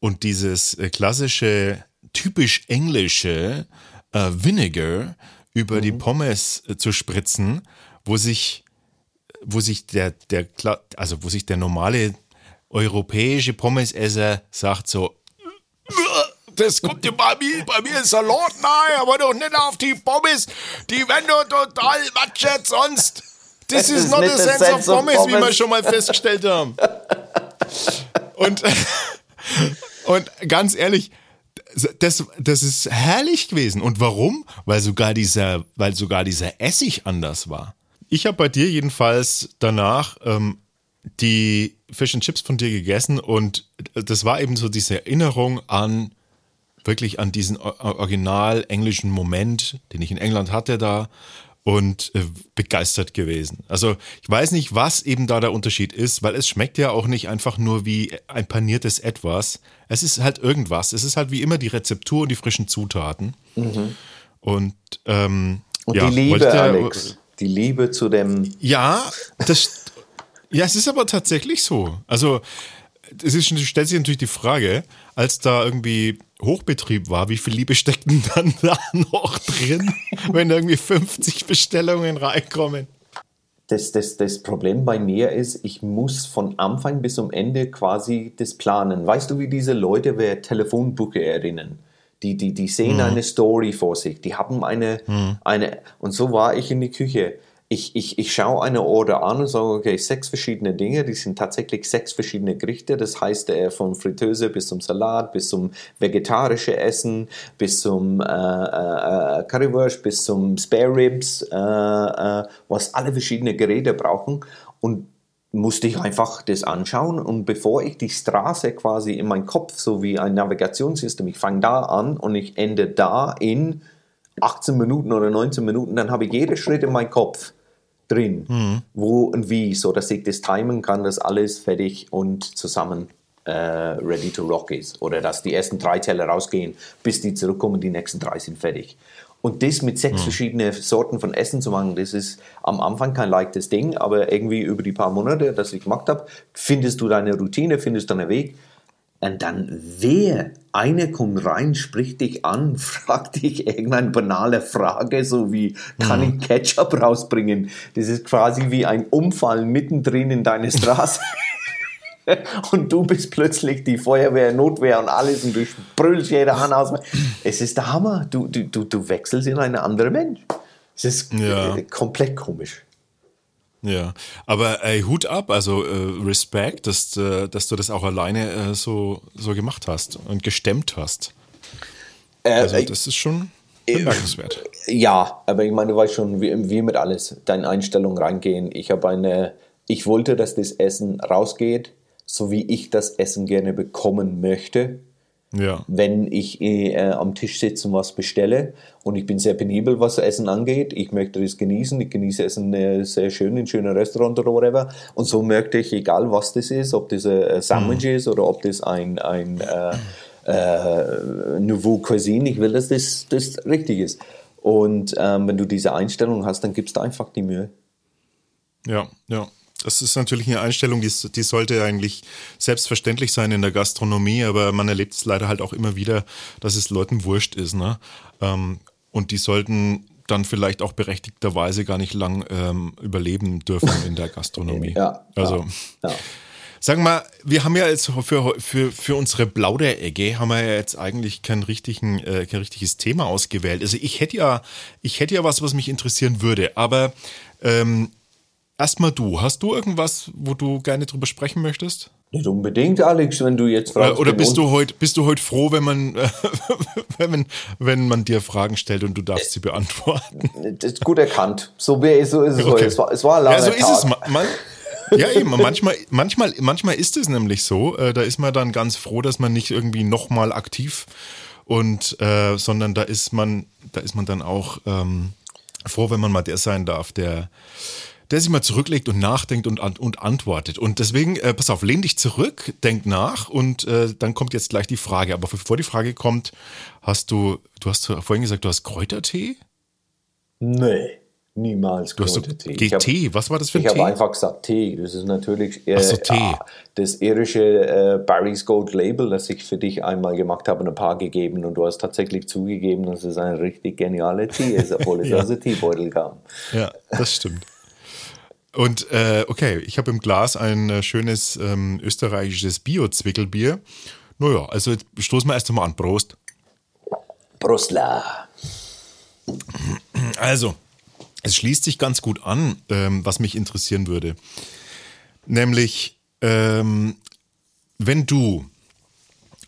[SPEAKER 1] und dieses äh, klassische, typisch englische äh, Vinegar über mhm. die Pommes äh, zu spritzen, wo sich, wo sich der, der, also wo sich der normale europäische Pommesesser sagt so, das kommt ja bei mir, bei mir ist Salat nahe, aber doch nicht auf die Pommes. Die werden doch total matschert sonst. This is not a sense, sense of Pommes, Pommes, wie wir schon mal festgestellt haben. Und, und ganz ehrlich, das, das ist herrlich gewesen. Und warum? Weil sogar dieser, weil sogar dieser Essig anders war. Ich habe bei dir jedenfalls danach ähm, die Fish and Chips von dir gegessen und das war eben so diese Erinnerung an wirklich an diesen original englischen Moment, den ich in England hatte da und äh, begeistert gewesen. Also ich weiß nicht, was eben da der Unterschied ist, weil es schmeckt ja auch nicht einfach nur wie ein paniertes Etwas. Es ist halt irgendwas. Es ist halt wie immer die Rezeptur und die frischen Zutaten. Mhm. Und, ähm,
[SPEAKER 2] und ja, die Liebe, Alex. Die Liebe zu dem.
[SPEAKER 1] Ja, das, ja, es ist aber tatsächlich so. Also es ist, stellt sich natürlich die Frage, als da irgendwie Hochbetrieb war, wie viel Liebe steckt denn dann da *laughs* noch drin, wenn irgendwie 50 Bestellungen reinkommen?
[SPEAKER 2] Das, das, das Problem bei mir ist, ich muss von Anfang bis zum Ende quasi das planen. Weißt du, wie diese Leute, wer Telefonbuche erinnern? Die, die, die sehen mhm. eine Story vor sich, die haben eine, mhm. eine, und so war ich in die Küche ich, ich, ich schaue eine Order an und sage, okay, sechs verschiedene Dinge, die sind tatsächlich sechs verschiedene Gerichte. Das heißt, äh, von Fritteuse bis zum Salat, bis zum vegetarische Essen, bis zum äh, äh, Currywurst, bis zum Spare Ribs, äh, äh, was alle verschiedene Geräte brauchen. Und musste ich einfach das anschauen und bevor ich die Straße quasi in meinem Kopf, so wie ein Navigationssystem, ich fange da an und ich ende da in 18 Minuten oder 19 Minuten, dann habe ich jeden Schritt in meinem Kopf drin, mhm. wo und wie, so dass ich das timen kann, dass alles fertig und zusammen äh, ready to rock ist. Oder dass die ersten drei Teller rausgehen, bis die zurückkommen, die nächsten drei sind fertig. Und das mit sechs mhm. verschiedenen Sorten von Essen zu machen, das ist am Anfang kein leichtes Ding, aber irgendwie über die paar Monate, das ich gemacht habe, findest du deine Routine, findest deinen Weg. Und dann, wer, eine kommt rein, spricht dich an, *laughs* fragt dich irgendeine banale Frage, so wie, kann ich Ketchup rausbringen? Das ist quasi wie ein Umfall mittendrin in deine *laughs* Straße. *laughs* und du bist plötzlich die Feuerwehr, Notwehr und alles und du brüllst jeder an aus. Es ist der Hammer. Du, du, du wechselst in einen anderen Mensch. Es ist ja. komplett komisch.
[SPEAKER 1] Ja, aber ey, Hut ab, also äh, Respekt, dass, äh, dass du das auch alleine äh, so, so gemacht hast und gestemmt hast. Äh, also äh, das ist schon äh, bemerkenswert.
[SPEAKER 2] Ja, aber ich meine, du weißt schon, wie, wie mit alles, deine Einstellung reingehen. Ich habe eine, ich wollte, dass das Essen rausgeht, so wie ich das Essen gerne bekommen möchte. Ja. Wenn ich äh, am Tisch sitze und was bestelle und ich bin sehr penibel, was Essen angeht, ich möchte das genießen, ich genieße Essen äh, sehr schön in schönen Restaurant oder whatever und so möchte ich, egal was das ist, ob das ein Sandwich mhm. ist oder ob das ein, ein äh, äh, Nouveau Cuisine, ich will, dass das, das richtig ist. Und ähm, wenn du diese Einstellung hast, dann gibst du einfach die Mühe.
[SPEAKER 1] Ja, ja. Das ist natürlich eine Einstellung, die, die sollte eigentlich selbstverständlich sein in der Gastronomie, aber man erlebt es leider halt auch immer wieder, dass es Leuten wurscht ist. Ne? Ähm, und die sollten dann vielleicht auch berechtigterweise gar nicht lang ähm, überleben dürfen in der Gastronomie. *laughs*
[SPEAKER 2] Ja,
[SPEAKER 1] also. Ja, ja. Sagen wir mal, wir haben ja jetzt für, für, für unsere Plauderecke haben wir ja jetzt eigentlich kein, richtigen, äh, kein richtiges Thema ausgewählt. Also ich hätte ja, ich hätte ja was, was mich interessieren würde, aber ähm, Erstmal du. Hast du irgendwas, wo du gerne drüber sprechen möchtest?
[SPEAKER 2] Nicht unbedingt, Alex, wenn du jetzt
[SPEAKER 1] fragst. Oder bist du heute bist du heute froh, wenn man *laughs* wenn man wenn man dir Fragen stellt und du darfst sie beantworten?
[SPEAKER 2] Das ist gut erkannt. So, wie, so ist es okay. Es war, es war ein langer
[SPEAKER 1] Ja, so
[SPEAKER 2] Tag.
[SPEAKER 1] ist es. Man, ja, eben. Manchmal, manchmal, manchmal ist es nämlich so. Äh, da ist man dann ganz froh, dass man nicht irgendwie nochmal aktiv und, äh, sondern da ist man, da ist man dann auch ähm, froh, wenn man mal der sein darf, der der sich mal zurücklegt und nachdenkt und, und antwortet. Und deswegen, äh, pass auf, lehn dich zurück, denk nach und äh, dann kommt jetzt gleich die Frage. Aber bevor die Frage kommt, hast du, du hast vorhin gesagt, du hast Kräutertee?
[SPEAKER 2] Nee. Niemals
[SPEAKER 1] du hast GT, hab, was war das für ein
[SPEAKER 2] ich
[SPEAKER 1] Tee?
[SPEAKER 2] Ich habe einfach gesagt Tee. Das ist natürlich
[SPEAKER 1] äh, so, Tee.
[SPEAKER 2] das irische äh, Barry's Gold Label, das ich für dich einmal gemacht habe, ein paar gegeben und du hast tatsächlich zugegeben, dass es ein richtig genialer Tee ist, obwohl es *laughs* ja. aus dem Teebeutel kam.
[SPEAKER 1] Ja, das stimmt. Und äh, okay, ich habe im Glas ein äh, schönes ähm, österreichisches Bio-Zwickelbier. Naja, also jetzt stoßen wir erst einmal an. Prost.
[SPEAKER 2] Prostla.
[SPEAKER 1] Also, es schließt sich ganz gut an, ähm, was mich interessieren würde. Nämlich, ähm, wenn du,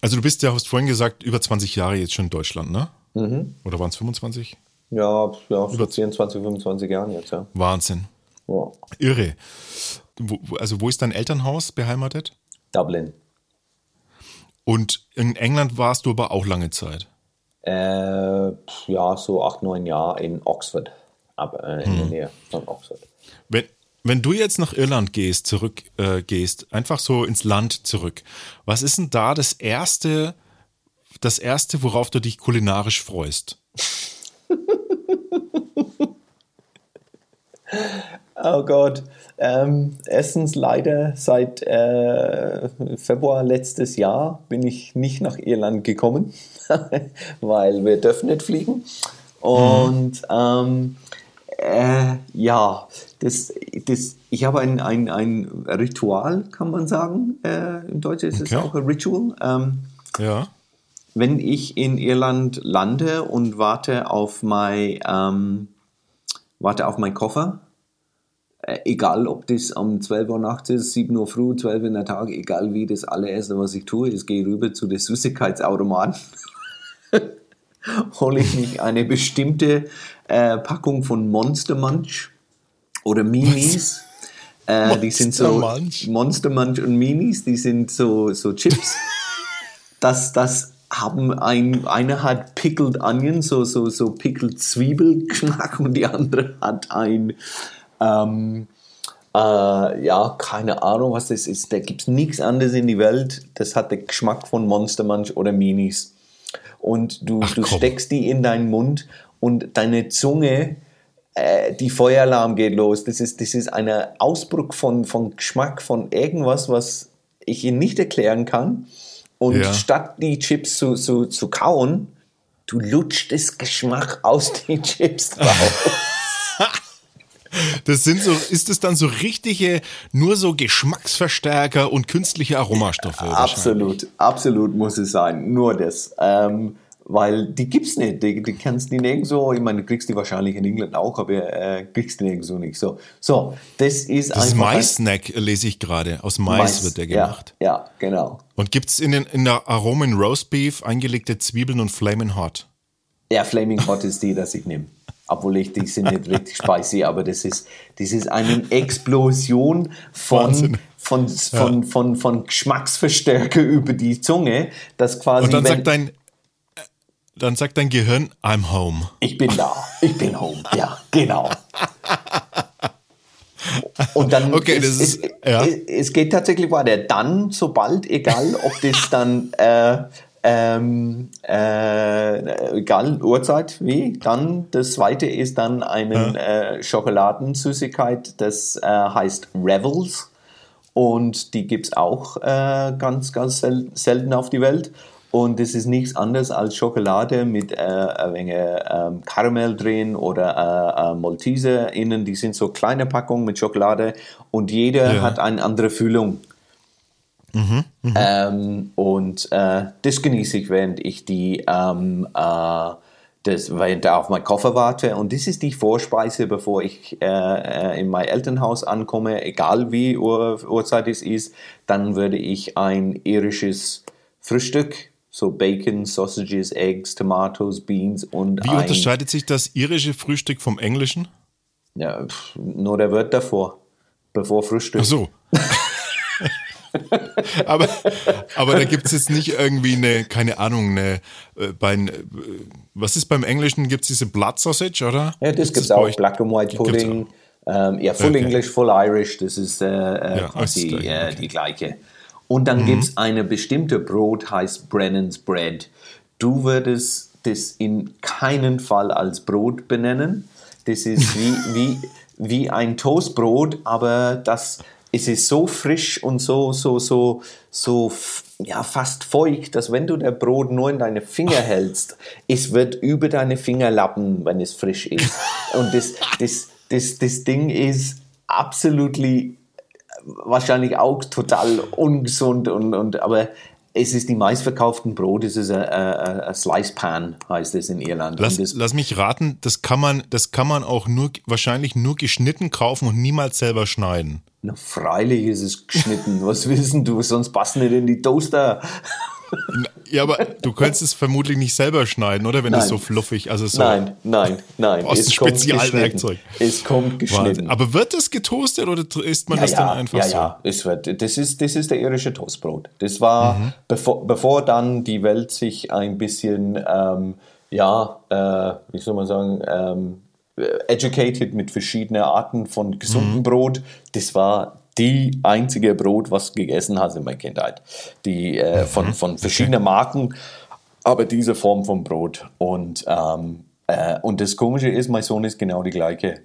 [SPEAKER 1] also du bist ja, hast vorhin gesagt, über 20 Jahre jetzt schon in Deutschland, ne? Mhm. Oder waren es 25?
[SPEAKER 2] Ja, ja, über 24, 25 Jahren jetzt, ja.
[SPEAKER 1] Wahnsinn. Ja. Irre. Wo, also wo ist dein Elternhaus beheimatet?
[SPEAKER 2] Dublin.
[SPEAKER 1] Und in England warst du aber auch lange Zeit?
[SPEAKER 2] Äh, ja, so acht, neun Jahre in Oxford aber äh, in hm. der Nähe von Oxford.
[SPEAKER 1] Wenn, wenn du jetzt nach Irland gehst, zurück äh, gehst, einfach so ins Land zurück, was ist denn da das erste, das erste, worauf du dich kulinarisch freust? *laughs*
[SPEAKER 2] oh Gott. Ähm, erstens leider seit äh, Februar letztes Jahr bin ich nicht nach Irland gekommen, *laughs* weil wir dürfen nicht fliegen. Und ähm, äh, ja, das, das, ich habe ein, ein, ein Ritual, kann man sagen. Äh, Im Deutschen ist es auch ein Ritual. Ähm,
[SPEAKER 1] ja.
[SPEAKER 2] Wenn ich in Irland lande und warte auf mein, ähm, warte auf meinen Koffer, äh, egal ob das um 12 Uhr nachts ist, 7 Uhr früh, 12 Uhr in der Tag, egal wie, das allererste, was ich tue, ist, gehe rüber zu den Süßigkeitsautomaten *laughs* hole ich mich eine bestimmte äh, Packung von Monster Munch oder Minis. Äh, die sind so Munch. Monster Munch und Minis, die sind so, so Chips. *laughs* das, das haben ein, eine hat Pickled Onion, so, so, so Pickled Zwiebelgeschmack und die andere hat ein, ähm, äh, ja, keine Ahnung, was das ist. Da gibt es nichts anderes in die Welt. Das hat den Geschmack von Monster Munch oder Minis und du, Ach, du steckst die in deinen Mund und deine Zunge, äh, die Feueralarm geht los. Das ist, das ist ein Ausbruch von, von Geschmack, von irgendwas, was ich Ihnen nicht erklären kann. Und ja. statt die Chips zu, zu, zu kauen, du lutscht das Geschmack aus den Chips drauf. *laughs*
[SPEAKER 1] Das sind so, ist es dann so richtige, nur so Geschmacksverstärker und künstliche Aromastoffe?
[SPEAKER 2] Absolut, absolut muss es sein. Nur das. Ähm, weil die gibt's nicht. Die, die kannst du nirgendwo, ich meine, du kriegst die wahrscheinlich in England auch, aber äh, kriegst die nirgendwo nicht. So, so das ist
[SPEAKER 1] das. Das Mais-Snack lese ich gerade. Aus Mais, Mais, wird der gemacht.
[SPEAKER 2] Ja, ja genau.
[SPEAKER 1] Und gibt's in, den, in der Aromen Roastbeef eingelegte Zwiebeln und Flaming Hot?
[SPEAKER 2] Ja, Flaming Hot ist die, das ich nehme obwohl ich, die sind nicht richtig spicy, aber das ist, das ist eine Explosion von, von, von, ja. von, von, Geschmacksverstärker über die Zunge, das quasi.
[SPEAKER 1] Und dann sagt dein, dann sagt dein Gehirn, I'm home.
[SPEAKER 2] Ich bin da, ich bin home, ja, genau. Und dann,
[SPEAKER 1] okay, es, ist,
[SPEAKER 2] es, ja. es, geht tatsächlich weiter. Dann, sobald, egal ob das dann äh, ähm, äh, egal Uhrzeit wie. Dann das zweite ist dann eine ja. äh, Schokoladensüßigkeit, das äh, heißt Revels und die gibt es auch äh, ganz, ganz sel selten auf die Welt. Und es ist nichts anderes als Schokolade mit äh, ein wenig ähm, Karamell drin oder äh, äh, Malteser innen. Die sind so kleine Packungen mit Schokolade und jeder ja. hat eine andere Füllung. Mhm, mh. ähm, und äh, das genieße ich, während ich die ähm, äh, das, während auf meinen Koffer warte. Und das ist die Vorspeise, bevor ich äh, äh, in mein Elternhaus ankomme, egal wie Uhr, Uhrzeit es ist, dann würde ich ein irisches Frühstück, so Bacon, Sausages, Eggs, Tomatoes, Beans und
[SPEAKER 1] Wie unterscheidet sich das irische Frühstück vom englischen?
[SPEAKER 2] Ja, pff, nur der Wort davor, bevor Frühstück.
[SPEAKER 1] Ach so. *laughs* *laughs* aber, aber da gibt es jetzt nicht irgendwie eine, keine Ahnung, eine, äh, bei, äh, was ist beim Englischen, gibt es diese Blood Sausage, oder?
[SPEAKER 2] Ja, das gibt es auch, Black and White Pudding, Ähm, ja, Full okay. English, Full Irish, das ist äh, äh ja, quasi die, okay. die gleiche. Und dann mhm. gibt es eine bestimmte Brot, heißt Brennan's Bread. Du würdest das in keinen Fall als Brot benennen. Das ist wie, wie, wie ein Toastbrot, aber das es ist so frisch und so, so, so, so, ja, fast feucht, dass wenn du das Brot nur in deine Finger hältst, *laughs* es wird über deine Finger lappen, wenn es frisch ist. *laughs* Und das, das, das, das Ding ist absolut wahrscheinlich auch total ungesund und, und aber es ist die meistverkauften Brot, es ist ein Slice Pan, heißt es in Irland.
[SPEAKER 1] Lass, lass, mich raten, das kann man, das kann man auch nur, wahrscheinlich nur geschnitten kaufen und niemals selber schneiden.
[SPEAKER 2] Na, freilich ist es geschnitten. *laughs* Was wissen du? Sonst passen nicht in die Toaster.
[SPEAKER 1] Ja, aber du könntest es vermutlich nicht selber schneiden, oder? Wenn nein. es so fluffig, also so.
[SPEAKER 2] Nein, nein, nein.
[SPEAKER 1] Aus es Spezialwerkzeug.
[SPEAKER 2] Es kommt geschnitten.
[SPEAKER 1] Aber wird das getoastet oder isst man
[SPEAKER 2] ja,
[SPEAKER 1] das
[SPEAKER 2] ja,
[SPEAKER 1] dann einfach
[SPEAKER 2] ja,
[SPEAKER 1] so?
[SPEAKER 2] Ja, es wird. Das ist, das ist der irische Toastbrot. Das war, mhm. bevor, bevor dann die Welt sich ein bisschen, ähm, ja, äh, wie soll man sagen, ähm, educated mit verschiedenen Arten von gesundem mhm. Brot. Das war die einzige Brot, was gegessen hast in meiner Kindheit. Die äh, von, mhm. von verschiedenen Marken, aber diese Form von Brot. Und, ähm, äh, und das Komische ist, mein Sohn ist genau die gleiche.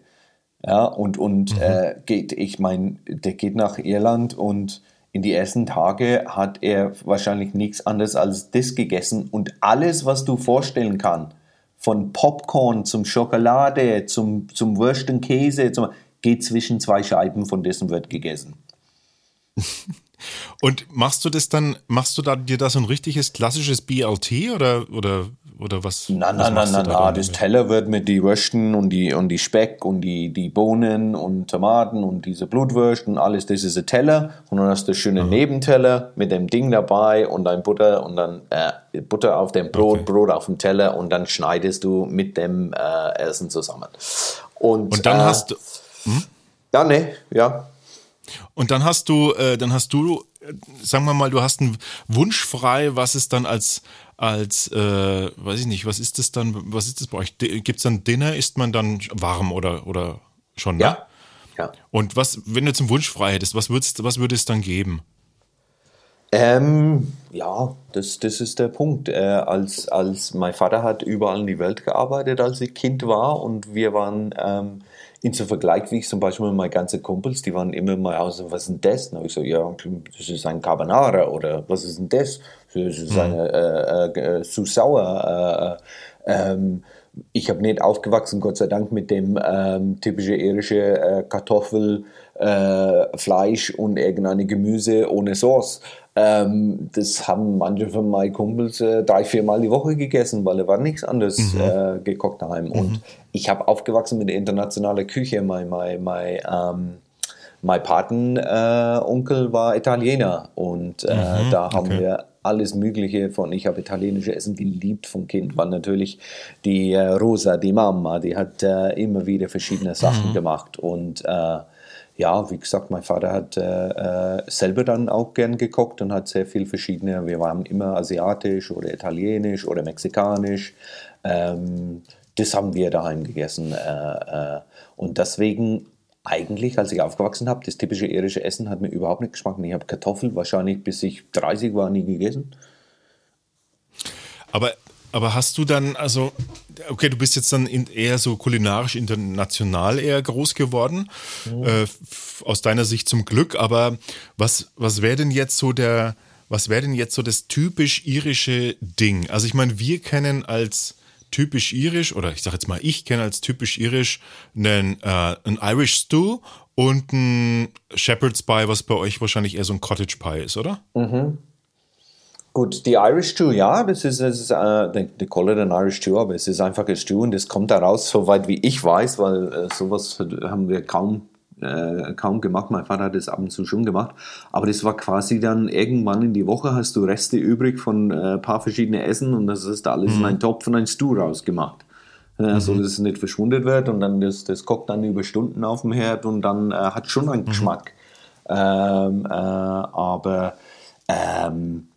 [SPEAKER 2] Ja, und, und mhm. äh, geht, ich meine, der geht nach Irland und in die ersten Tage hat er wahrscheinlich nichts anderes als das gegessen und alles, was du vorstellen kannst, von Popcorn zum Schokolade, zum, zum Würsten Käse, zum, geht zwischen zwei Scheiben, von dessen wird gegessen. *laughs*
[SPEAKER 1] Und machst du das dann, machst du da dir da so ein richtiges klassisches BLT oder, oder, oder was?
[SPEAKER 2] Nein, nein, nein, nein, nein. Das Teller wird mit die Würsten und die, und die Speck und die, die Bohnen und Tomaten und diese Blutwürsten, alles, das ist ein Teller. Und dann hast du schöne mhm. Nebenteller mit dem Ding dabei und dein Butter und dann äh, Butter auf dem Brot, okay. Brot auf dem Teller und dann schneidest du mit dem äh, Essen zusammen. Und,
[SPEAKER 1] und dann äh, hast du hm?
[SPEAKER 2] Ja, ne, ja.
[SPEAKER 1] Und dann hast du, äh, dann hast du, äh, sagen wir mal, du hast einen Wunsch frei, was es dann als, als, äh, weiß ich nicht, was ist das dann, was ist das bei euch? Gibt es dann Dinner, ist man dann warm oder, oder schon, ne?
[SPEAKER 2] Ja. ja.
[SPEAKER 1] Und was, wenn du zum Wunsch frei hättest, was, würdest, was würde es dann geben?
[SPEAKER 2] Ähm, ja, das, das ist der Punkt. Äh, als, als mein Vater hat überall in die Welt gearbeitet, als ich Kind war und wir waren ähm, in so Vergleich, wie ich zum Beispiel meine ganzen Kumpels, die waren immer mal aus, was ist denn das? Und ich so, ja, das ist ein Carbonara oder was ist denn das? Das ist eine äh, äh, zu sauer. Äh, äh ähm, ich habe nicht aufgewachsen, Gott sei Dank, mit dem ähm, typischen irischen äh, Kartoffel, äh, Fleisch und irgendeine Gemüse ohne Sauce. Ähm, das haben manche von meinen Kumpels äh, drei, vier Mal die Woche gegessen, weil er war nichts anderes mhm. äh, gekocht daheim. Mhm. Und ich habe aufgewachsen mit der internationalen Küche. Mein, mein, mein, ähm, mein Patenonkel äh, war Italiener und äh, mhm. da haben okay. wir alles Mögliche von. Ich habe italienische Essen geliebt vom Kind, weil natürlich die äh, Rosa, die Mama, die hat äh, immer wieder verschiedene Sachen mhm. gemacht und ja, wie gesagt, mein Vater hat äh, äh, selber dann auch gern gekocht und hat sehr viel verschiedene. Wir waren immer asiatisch oder italienisch oder mexikanisch. Ähm, das haben wir daheim gegessen. Äh, äh, und deswegen eigentlich, als ich aufgewachsen habe, das typische irische Essen hat mir überhaupt nicht geschmeckt. Ich habe Kartoffeln wahrscheinlich bis ich 30 war nie gegessen.
[SPEAKER 1] Aber aber hast du dann, also, okay, du bist jetzt dann eher so kulinarisch international eher groß geworden, mhm. äh, aus deiner Sicht zum Glück, aber was, was wäre denn jetzt so der, was wäre denn jetzt so das typisch irische Ding? Also ich meine, wir kennen als typisch irisch, oder ich sage jetzt mal, ich kenne als typisch irisch einen, äh, einen Irish Stew und ein Shepherd's Pie, was bei euch wahrscheinlich eher so ein Cottage Pie ist, oder?
[SPEAKER 2] Mhm. Gut, die Irish Stew, ja, das ist, das ist äh, die call it an Irish Stew, aber es ist einfach ein Stew und das kommt daraus, soweit wie ich weiß, weil äh, sowas haben wir kaum, äh, kaum gemacht. Mein Vater hat das ab und zu schon gemacht, aber das war quasi dann irgendwann in die Woche hast du Reste übrig von ein äh, paar verschiedenen Essen und das ist alles mhm. in einen Topf und ein Stew rausgemacht. Mhm. So dass es nicht verschwundet wird und dann das, das kocht dann über Stunden auf dem Herd und dann äh, hat schon einen mhm. Geschmack. Ähm, äh, aber ähm,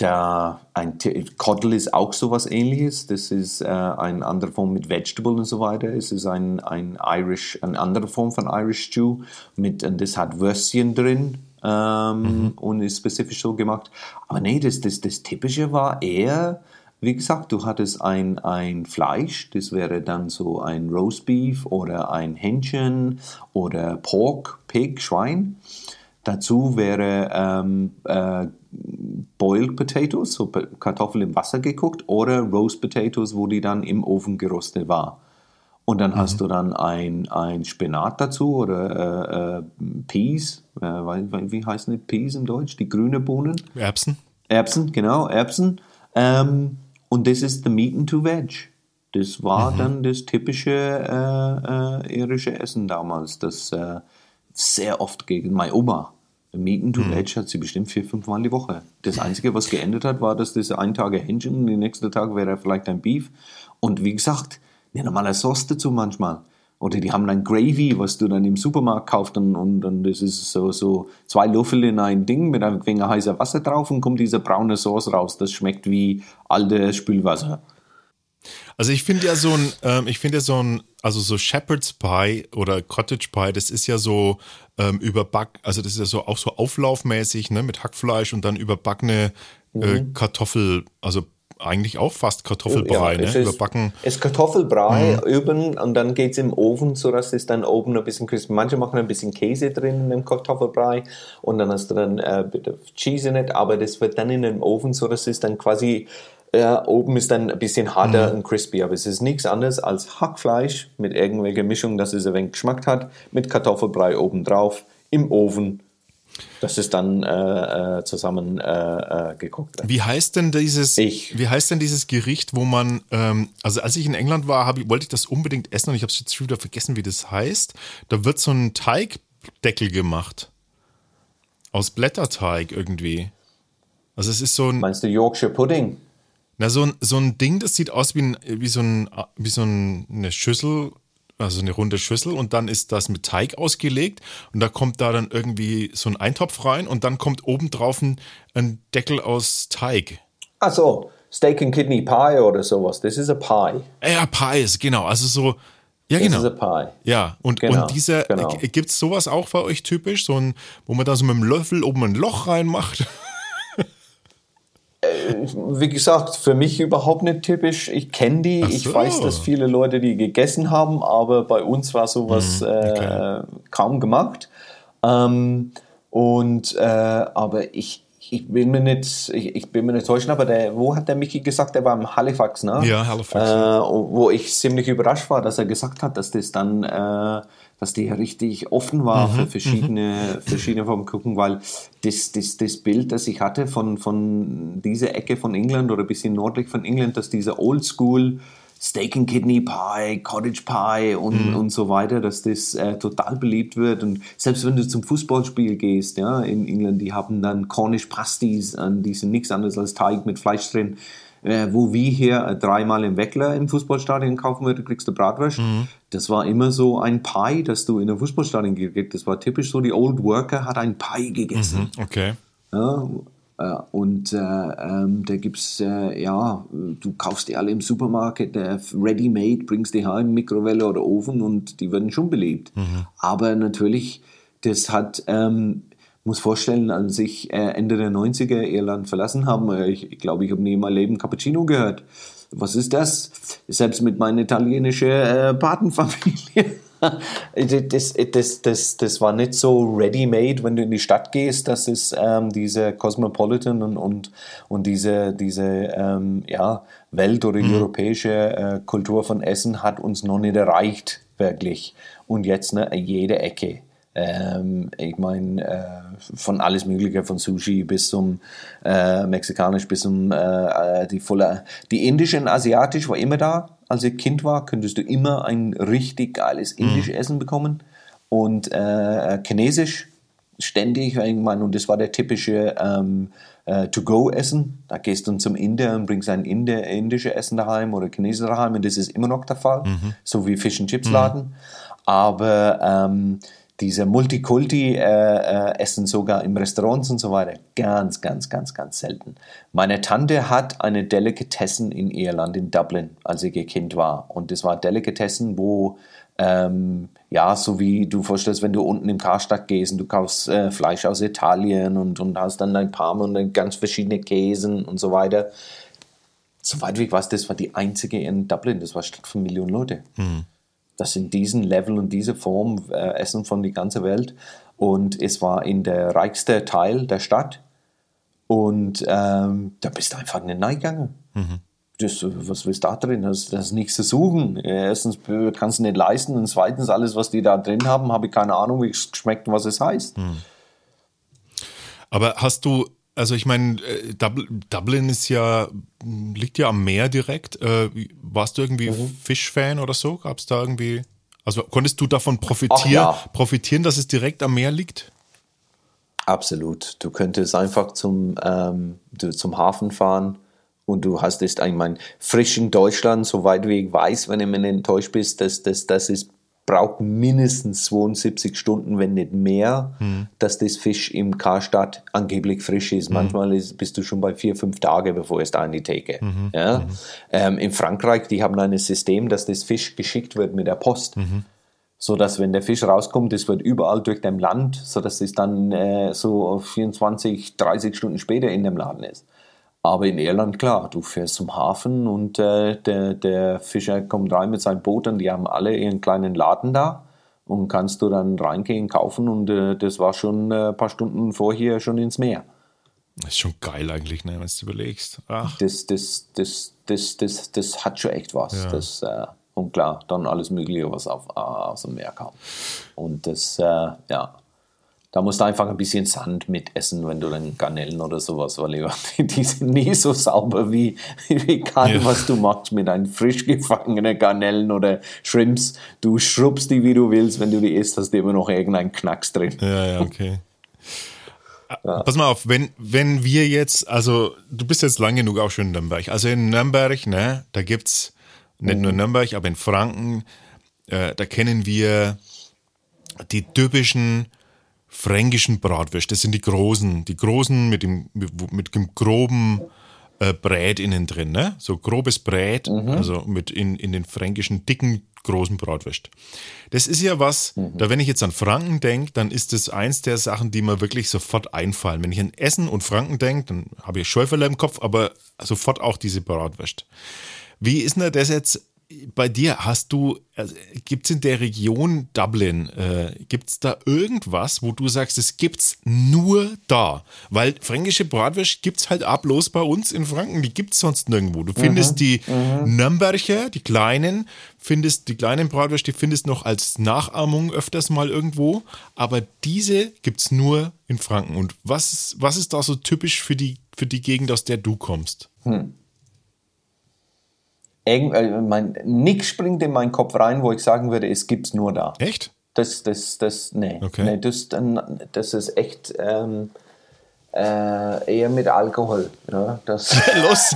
[SPEAKER 2] der, ein Coddle ist auch sowas ähnliches. Das ist äh, eine andere Form mit Vegetable und so weiter. Es ist ein, ein Irish, eine andere Form von Irish Stew. Mit, und das hat Würstchen drin ähm, mhm. und ist spezifisch so gemacht. Aber nee, das, das, das Typische war eher, wie gesagt, du hattest ein, ein Fleisch, das wäre dann so ein Roastbeef oder ein Hähnchen oder Pork, Pig, Schwein. Dazu wäre ähm, äh, Boiled Potatoes, so Kartoffeln im Wasser gekocht, oder Roast Potatoes, wo die dann im Ofen gerostet war. Und dann mhm. hast du dann ein, ein Spinat dazu oder äh, äh, Peas, äh, wie heißen die Peas im Deutsch? Die grüne Bohnen?
[SPEAKER 1] Erbsen.
[SPEAKER 2] Erbsen, genau, Erbsen. Ähm, und das ist the Meat and to Veg. Das war mhm. dann das typische äh, äh, irische Essen damals, das sehr oft gegen meine Oma Meeten to hm. Veg hat sie bestimmt vier, fünf Mal die Woche. Das Einzige, was geändert hat, war, dass das ein Tag Hähnchen und der nächste Tag wäre vielleicht ein Beef. Und wie gesagt, eine normale Sauce dazu manchmal. Oder die haben ein Gravy, was du dann im Supermarkt kaufst und, und, und das ist so, so zwei Löffel in ein Ding mit einem wenig heißer Wasser drauf und kommt diese braune Sauce raus. Das schmeckt wie altes Spülwasser.
[SPEAKER 1] Also ich finde ja so ein, ähm, ich finde ja so ein, also so Shepherd's Pie oder Cottage Pie, das ist ja so ähm, überback, also das ist ja so auch so auflaufmäßig, ne, mit Hackfleisch und dann überbackene äh, mhm. Kartoffel, also eigentlich auch fast Kartoffelbrei, ja, ne?
[SPEAKER 2] Ist, Überbacken. Es ist Kartoffelbrei mhm. üben und dann geht es im Ofen, sodass es dann oben ein bisschen crispy. Manche machen ein bisschen Käse drin in dem Kartoffelbrei und dann hast du dann äh, Cheese in it, aber das wird dann in den Ofen, sodass es dann quasi ja, oben ist dann ein bisschen harter mhm. und crispy, aber es ist nichts anderes als Hackfleisch mit irgendwelcher Mischung, dass es ein wenig Geschmack hat, mit Kartoffelbrei oben drauf, im Ofen, dass es dann äh, äh zusammen äh, äh, wird.
[SPEAKER 1] Wie heißt denn dieses, ich. wie heißt denn dieses Gericht, wo man, ähm, also als ich in England war, hab, wollte ich das unbedingt essen und ich habe jetzt schon wieder vergessen, wie das heißt. Da wird so ein Teigdeckel gemacht. Aus Blätterteig irgendwie. Also es ist so ein.
[SPEAKER 2] Meinst du Yorkshire Pudding?
[SPEAKER 1] Na, so ein, so ein Ding, das sieht aus wie, ein, wie so, ein, wie so eine Schüssel, also eine runde Schüssel und dann ist das mit Teig ausgelegt und da kommt da dann irgendwie so ein Eintopf rein und dann kommt obendrauf ein, ein Deckel aus Teig.
[SPEAKER 2] Ach so, Steak and Kidney Pie oder sowas. Das ist ein Pie.
[SPEAKER 1] Ja, Pies, genau. Also so, ja, das genau.
[SPEAKER 2] Ist ein Pie.
[SPEAKER 1] Ja, und, genau, und dieser, genau. gibt es sowas auch bei euch typisch? So ein, wo man da so mit dem Löffel oben ein Loch reinmacht? *laughs*
[SPEAKER 2] Äh, wie gesagt, für mich überhaupt nicht typisch. Ich kenne die. So. Ich weiß, dass viele Leute die gegessen haben, aber bei uns war sowas mhm, okay. äh, kaum gemacht. Ähm, und äh, aber ich, ich bin mir nicht, ich, ich, bin mir nicht täuschen, aber der, wo hat der Mickey gesagt, der war im Halifax, ne?
[SPEAKER 1] Ja, Halifax.
[SPEAKER 2] Äh, wo ich ziemlich überrascht war, dass er gesagt hat, dass das dann äh, dass die richtig offen war mhm. für verschiedene, mhm. *laughs* verschiedene Formen gucken, weil das, das, das Bild, das ich hatte von, von dieser Ecke von England oder ein bisschen nördlich von England, dass dieser Oldschool Steak and Kidney Pie, Cottage Pie und, mhm. und so weiter, dass das äh, total beliebt wird. Und selbst wenn du zum Fußballspiel gehst, ja, in England, die haben dann Cornish Pasties, und die sind nichts anderes als Teig mit Fleisch drin äh, wo wir hier äh, dreimal im Weckler im Fußballstadion kaufen würden, kriegst du Bratwurst. Mhm. Das war immer so ein Pie, das du in einem Fußballstadion gekriegt Das war typisch so, die Old Worker hat ein Pie gegessen.
[SPEAKER 1] Mhm, okay.
[SPEAKER 2] Ja, äh, und äh, ähm, da gibt's äh, ja, du kaufst die alle im Supermarkt, äh, ready-made, bringst die heim, Mikrowelle oder Ofen und die werden schon beliebt. Mhm. Aber natürlich, das hat ähm, muss vorstellen, als ich äh, Ende der 90er Irland verlassen habe, äh, ich, ich glaube, ich habe nie in meinem Leben Cappuccino gehört. Was ist das? Selbst mit meiner italienischen äh, Patenfamilie. *laughs* das, das, das, das war nicht so ready-made, wenn du in die Stadt gehst, dass es ähm, diese Cosmopolitan und, und, und diese, diese ähm, ja, Welt- oder mhm. europäische äh, Kultur von Essen hat uns noch nicht erreicht, wirklich. Und jetzt ne, jede Ecke. Ähm, ich meine, äh, von alles Mögliche, von Sushi bis zum äh, Mexikanisch, bis zum äh, äh, die volle, die Indische und Asiatisch war immer da. Als ich Kind war, könntest du immer ein richtig geiles mhm. indisches mhm. Essen bekommen und äh, Chinesisch ständig. Ich meine, und das war der typische ähm, äh, To-Go-Essen. Da gehst du zum Inder und bringst ein Inder, indisches Essen daheim oder chinesisches daheim und das ist immer noch der Fall, mhm. so wie Fish and Chips Laden. Mhm. Aber ähm, diese Multikulti-Essen äh, äh, sogar im Restaurants und so weiter. Ganz, ganz, ganz, ganz selten. Meine Tante hat eine Delikatessen in Irland, in Dublin, als ich ihr Kind war. Und das war Delikatessen, wo ähm, ja, so wie du vorstellst, wenn du unten im Karstadt gehst und du kaufst äh, Fleisch aus Italien und, und hast dann dein Parma und dann ganz verschiedene Käsen und so weiter. Soweit ich weiß, das war die einzige in Dublin, das war Stadt von Millionen Leute. Mhm. Das in diesen Level und diese Form äh, essen von die ganze Welt. Und es war in der reichste Teil der Stadt. Und ähm, da bist du einfach nicht reingegangen. Mhm das, was willst du da drin? Das, das ist nichts zu suchen. Erstens kannst du nicht leisten und zweitens alles, was die da drin haben, habe ich keine Ahnung, wie es schmeckt und was es heißt. Hm.
[SPEAKER 1] Aber hast du, also ich meine, äh, Dublin ist ja, liegt ja am Meer direkt. Äh, warst du irgendwie mhm. Fischfan oder so? Gab es da irgendwie, also konntest du davon profitieren, ja. profitieren, dass es direkt am Meer liegt?
[SPEAKER 2] Absolut. Du könntest einfach zum, ähm, zum Hafen fahren und du hast es, ich meine, frisch in Deutschland, soweit wie ich weiß, wenn mich nicht enttäuscht bin, dass das, das ist, braucht mindestens 72 Stunden, wenn nicht mehr, mhm. dass das Fisch im Karstadt angeblich frisch ist. Mhm. Manchmal ist, bist du schon bei vier, fünf Tagen, bevor es da in die Theke. Mhm. Ja? Mhm. Ähm, in Frankreich, die haben ein System, dass das Fisch geschickt wird mit der Post mhm. so dass wenn der Fisch rauskommt, das wird überall durch dem Land, so dass es dann äh, so 24, 30 Stunden später in dem Laden ist. Aber in Irland, klar, du fährst zum Hafen und äh, der, der Fischer kommt rein mit seinem Boot und die haben alle ihren kleinen Laden da und kannst du dann reingehen, kaufen und äh, das war schon äh, ein paar Stunden vorher schon ins Meer.
[SPEAKER 1] Das ist schon geil eigentlich, ne, wenn du überlegst.
[SPEAKER 2] Ach. Das, das, das, das, das, das hat schon echt was. Ja. Das, äh, und klar, dann alles Mögliche, was auf, äh, aus dem Meer kam. Und das, äh, ja, da musst du einfach ein bisschen Sand mitessen, wenn du dann Garnelen oder sowas, weil *laughs* die sind nie so sauber wie, egal ja. was du machst mit einem frisch gefangenen Garnelen oder Shrimps. Du schrubbst die, wie du willst, wenn du die isst, hast du immer noch irgendeinen Knacks drin.
[SPEAKER 1] Ja, ja, okay. Ja. *laughs* Pass mal auf, wenn, wenn wir jetzt, also du bist jetzt lang genug auch schon in Nürnberg. Also in Nürnberg, ne, da gibt's nicht mhm. nur Nürnberg, aber in Franken, äh, da kennen wir die typischen fränkischen Bratwürste. Das sind die großen, die großen mit dem, mit dem groben äh, Brät innen drin, ne? So grobes Brät, mhm. also mit in, in den fränkischen dicken großen Bratwürst. Das ist ja was, mhm. da wenn ich jetzt an Franken denke, dann ist das eins der Sachen, die mir wirklich sofort einfallen. Wenn ich an Essen und Franken denke, dann habe ich Schäuferle im Kopf, aber sofort auch diese Bratwürst. Wie ist denn das jetzt bei dir hast du, also, gibt es in der Region Dublin, äh, gibt es da irgendwas, wo du sagst, es gibt's nur da? Weil fränkische Bratwurst gibt es halt ablos bei uns in Franken, die gibt es sonst nirgendwo. Du findest mhm, die mhm. Nürnberger, die kleinen, findest die kleinen Bratwurst, die findest noch als Nachahmung öfters mal irgendwo, aber diese gibt es nur in Franken. Und was, was ist da so typisch für die, für die Gegend, aus der du kommst? Hm
[SPEAKER 2] mein, nichts springt in meinen Kopf rein, wo ich sagen würde, es gibt es nur da.
[SPEAKER 1] Echt?
[SPEAKER 2] Das, das, das, nee. Okay. nee das, das ist echt ähm, äh, eher mit Alkohol. Ja, das, *laughs*
[SPEAKER 1] Los!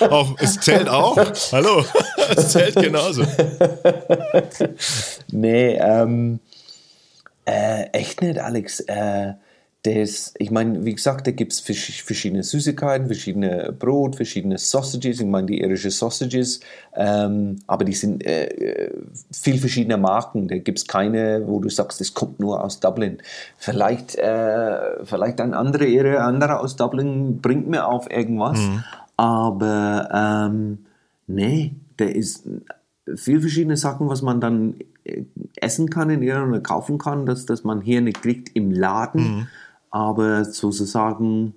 [SPEAKER 1] *laughs* auch, es zählt auch. Hallo, *laughs* es zählt genauso.
[SPEAKER 2] nee, ähm, äh, echt nicht, Alex. Äh, das, ich meine, wie gesagt, da gibt es verschiedene Süßigkeiten, verschiedene Brot, verschiedene Sausages. Ich meine, die irische Sausages, ähm, aber die sind äh, viel verschiedene Marken. Da gibt es keine, wo du sagst, das kommt nur aus Dublin. Vielleicht, äh, vielleicht ein anderer Irre, anderer aus Dublin bringt mir auf irgendwas. Mhm. Aber ähm, nee, da ist viel verschiedene Sachen, was man dann äh, essen kann in Irland oder kaufen kann, dass, dass man hier nicht kriegt im Laden. Mhm aber sozusagen,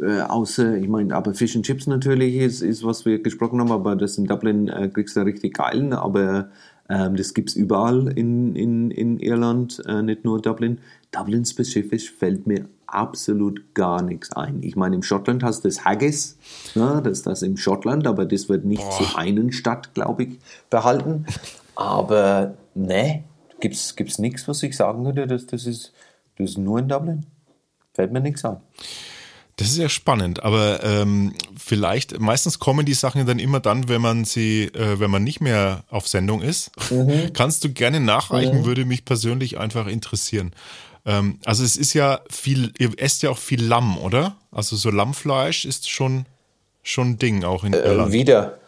[SPEAKER 2] äh, außer, ich meine, aber Fish and Chips natürlich ist, ist, was wir gesprochen haben, aber das in Dublin äh, kriegst du richtig geilen, aber ähm, das gibt es überall in, in, in Irland, äh, nicht nur Dublin. Dublin spezifisch fällt mir absolut gar nichts ein. Ich meine, im Schottland hast du das Haggis, ja, das ist das im Schottland, aber das wird nicht Boah. zu einer Stadt, glaube ich, behalten. Aber ne, gibt es nichts, was ich sagen würde, dass das ist, das ist nur in Dublin. Fällt mir nichts an.
[SPEAKER 1] Das ist ja spannend, aber ähm, vielleicht, meistens kommen die Sachen dann immer dann, wenn man sie, äh, wenn man nicht mehr auf Sendung ist. Mhm. *laughs* Kannst du gerne nachreichen, mhm. würde mich persönlich einfach interessieren. Ähm, also es ist ja viel, ihr esst ja auch viel Lamm, oder? Also so Lammfleisch ist schon, schon ein Ding auch in
[SPEAKER 2] äh, Irland. Wieder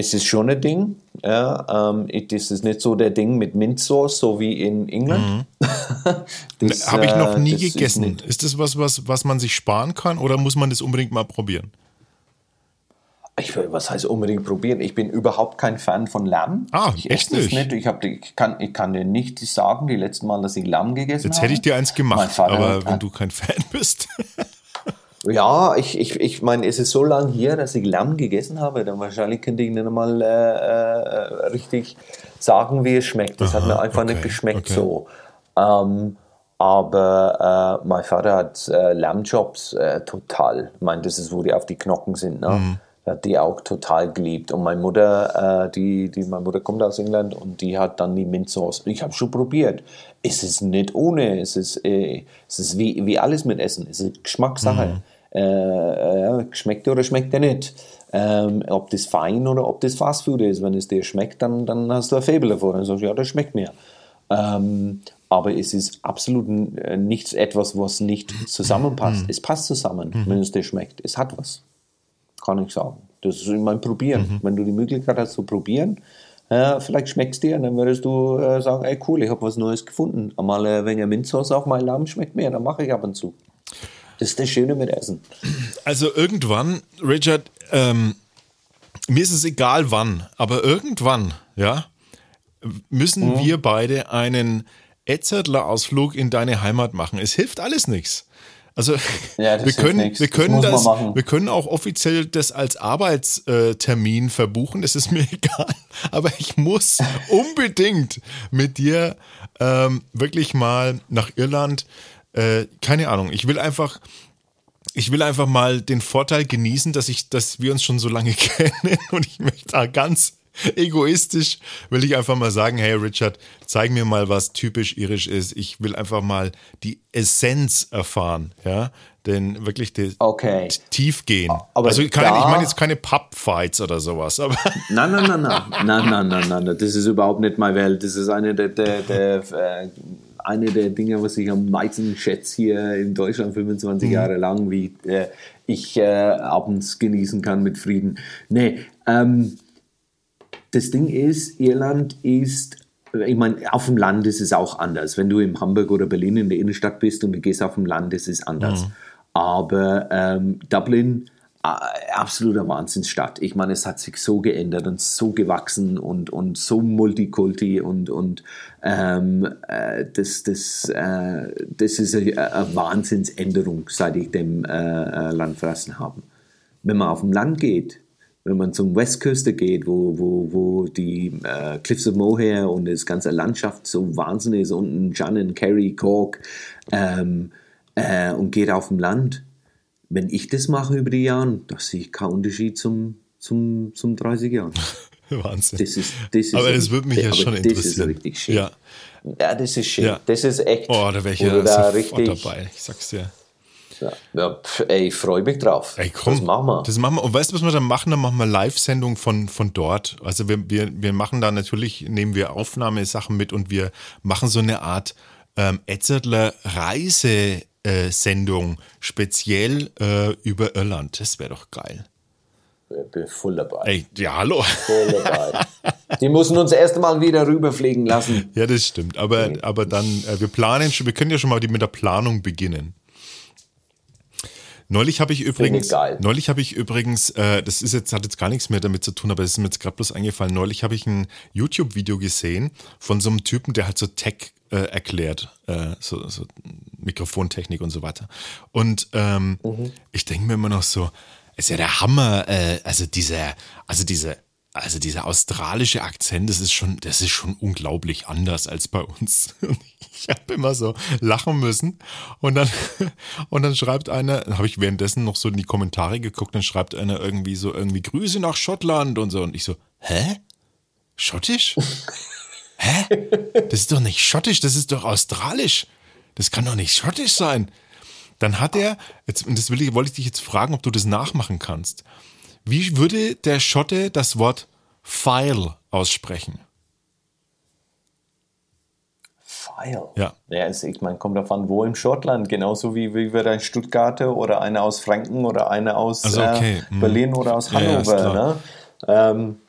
[SPEAKER 2] ist es schon ein Ding. Ja, ähm, das ist nicht so der Ding mit Minzsauce, so wie in England. Mhm. *laughs*
[SPEAKER 1] Habe ich noch äh, nie gegessen. Ist, ist, das was, was, was man sich sparen kann oder muss man das unbedingt mal probieren?
[SPEAKER 2] Ich was heißt unbedingt probieren? Ich bin überhaupt kein Fan von Lamm.
[SPEAKER 1] Ah,
[SPEAKER 2] ich
[SPEAKER 1] echt nicht? nicht.
[SPEAKER 2] Ich, hab, ich, kann, ich kann dir nicht sagen, die letzten Mal, dass ich Lamm gegessen habe.
[SPEAKER 1] Jetzt hätte ich dir eins gemacht, aber wenn du kein Fan *laughs* bist.
[SPEAKER 2] Ja, ich, ich, ich meine, es ist so lange hier, dass ich Lamm gegessen habe, dann wahrscheinlich könnte ich nicht einmal äh, äh, richtig sagen, wie es schmeckt. Das Aha, hat mir einfach okay, nicht geschmeckt okay. so. Ähm, aber äh, mein Vater hat äh, Lammjobs äh, total. Ich meine, das ist, wo die auf die Knochen sind. Ne? Mhm hat die auch total geliebt. Und meine Mutter, äh, die, die, meine Mutter kommt aus England und die hat dann die Minzsauce. Ich habe schon probiert. Es ist nicht ohne. Es ist, äh, es ist wie, wie alles mit Essen. Es ist Geschmackssache. Mhm. Äh, schmeckt oder schmeckt er nicht. Ähm, ob das fein oder ob das Fastfood ist. Wenn es dir schmeckt, dann, dann hast du ein Faible davor. Dann sagst du, ja, das schmeckt mir. Ähm, aber es ist absolut äh, nichts etwas, was nicht zusammenpasst. Mhm. Es passt zusammen, mhm. wenn es dir schmeckt. Es hat was kann ich sagen. Das ist immer ein Probieren. Mhm. Wenn du die Möglichkeit hast zu probieren, äh, vielleicht schmeckt es dir, dann würdest du äh, sagen, ey cool, ich habe was Neues gefunden. Einmal äh, wenn ihr Minzsauce auf mein Lamm schmeckt mir, dann mache ich ab und zu. Das ist das Schöne mit Essen.
[SPEAKER 1] Also irgendwann, Richard, ähm, mir ist es egal wann, aber irgendwann, ja, müssen mhm. wir beide einen Etzertler-Ausflug in deine Heimat machen. Es hilft alles nichts. Also ja, *laughs* wir können, wir können das, das wir können auch offiziell das als Arbeitstermin verbuchen. Das ist mir *laughs* egal. Aber ich muss *laughs* unbedingt mit dir ähm, wirklich mal nach Irland. Äh, keine Ahnung. Ich will einfach, ich will einfach mal den Vorteil genießen, dass ich, dass wir uns schon so lange kennen und ich möchte da ganz *laughs* egoistisch will ich einfach mal sagen, hey Richard, zeig mir mal, was typisch irisch ist. Ich will einfach mal die Essenz erfahren, ja, denn wirklich
[SPEAKER 2] okay.
[SPEAKER 1] tief gehen. Aber also keine, ich meine jetzt keine Pub-Fights oder sowas, aber *laughs*
[SPEAKER 2] nein, nein, nein, nein, nein, nein, nein, nein, das ist überhaupt nicht meine Welt. Das ist eine der, der, der äh, eine der Dinge, was ich am meisten schätze hier in Deutschland 25 mhm. Jahre lang, wie äh, ich äh, abends genießen kann mit Frieden. Nee, ähm, das Ding ist, Irland ist, ich meine, auf dem Land ist es auch anders. Wenn du in Hamburg oder Berlin in der Innenstadt bist und du gehst auf dem Land, ist es anders. Mhm. Aber ähm, Dublin, äh, absoluter Wahnsinnsstadt. Ich meine, es hat sich so geändert und so gewachsen und, und so multikulti und, und ähm, äh, das, das, äh, das ist eine, eine Wahnsinnsänderung, seit ich dem äh, äh Land verlassen habe. Wenn man auf dem Land geht, wenn man zum Westküste geht, wo, wo, wo die äh, Cliffs of Moher und das ganze Landschaft so wahnsinnig ist, unten Shannon, Kerry, Cork ähm, äh, und geht auf dem Land. Wenn ich das mache über die Jahre, da sehe ich keinen Unterschied zum, zum, zum 30 Jahren. *laughs*
[SPEAKER 1] Wahnsinn.
[SPEAKER 2] Das ist, das ist
[SPEAKER 1] aber das würde mich ja schon interessieren. Das ist
[SPEAKER 2] richtig schön.
[SPEAKER 1] Ja.
[SPEAKER 2] ja, das ist schön. Ja. Das ist echt.
[SPEAKER 1] Oh, da wäre ich ja da richtig dabei. Ich sag's dir.
[SPEAKER 2] Ja, ja pf, ey, ich freue mich drauf.
[SPEAKER 1] Ey, komm, das machen wir. Das machen wir. Und weißt du, was wir dann machen? Dann machen wir Live-Sendung von, von dort. Also wir, wir, wir machen da natürlich, nehmen wir Aufnahmesachen mit und wir machen so eine Art ähm, Etzertler Reisesendung speziell äh, über Irland. Das wäre doch geil.
[SPEAKER 2] Ich bin voll dabei.
[SPEAKER 1] Ey, ja, hallo.
[SPEAKER 2] Voll dabei. Die müssen uns erst mal wieder rüberfliegen lassen.
[SPEAKER 1] Ja, das stimmt. Aber, aber dann, äh, wir planen schon, wir können ja schon mal die, mit der Planung beginnen. Neulich habe ich übrigens, neulich habe ich übrigens, äh, das ist jetzt hat jetzt gar nichts mehr damit zu tun, aber es ist mir jetzt gerade bloß eingefallen. Neulich habe ich ein YouTube-Video gesehen von so einem Typen, der halt so Tech äh, erklärt, äh, so, so Mikrofontechnik und so weiter. Und ähm, mhm. ich denke mir immer noch so, ist ja der Hammer, äh, also dieser, also diese also dieser australische Akzent, das ist schon, das ist schon unglaublich anders als bei uns. *laughs* Ich habe immer so lachen müssen und dann *laughs* und dann schreibt einer, habe ich währenddessen noch so in die Kommentare geguckt, dann schreibt einer irgendwie so irgendwie Grüße nach Schottland und so und ich so, hä? Schottisch? *laughs* Hä? Das ist doch nicht schottisch, das ist doch australisch. Das kann doch nicht schottisch sein. dann hat er, jetzt, und das will ich, wollte ich dich jetzt fragen, ob du das nachmachen kannst. Wie würde der Schotte das Wort File aussprechen?
[SPEAKER 2] File.
[SPEAKER 1] Ja.
[SPEAKER 2] Ja, also ich meine, kommt davon, wo im Schottland, genauso wie, wie wir ein Stuttgarter oder eine aus Franken oder eine aus
[SPEAKER 1] Also, okay.
[SPEAKER 2] äh. Berlin oder aus
[SPEAKER 1] Ja, ja,
[SPEAKER 2] Hannover.
[SPEAKER 1] klar.
[SPEAKER 2] ne? ähm,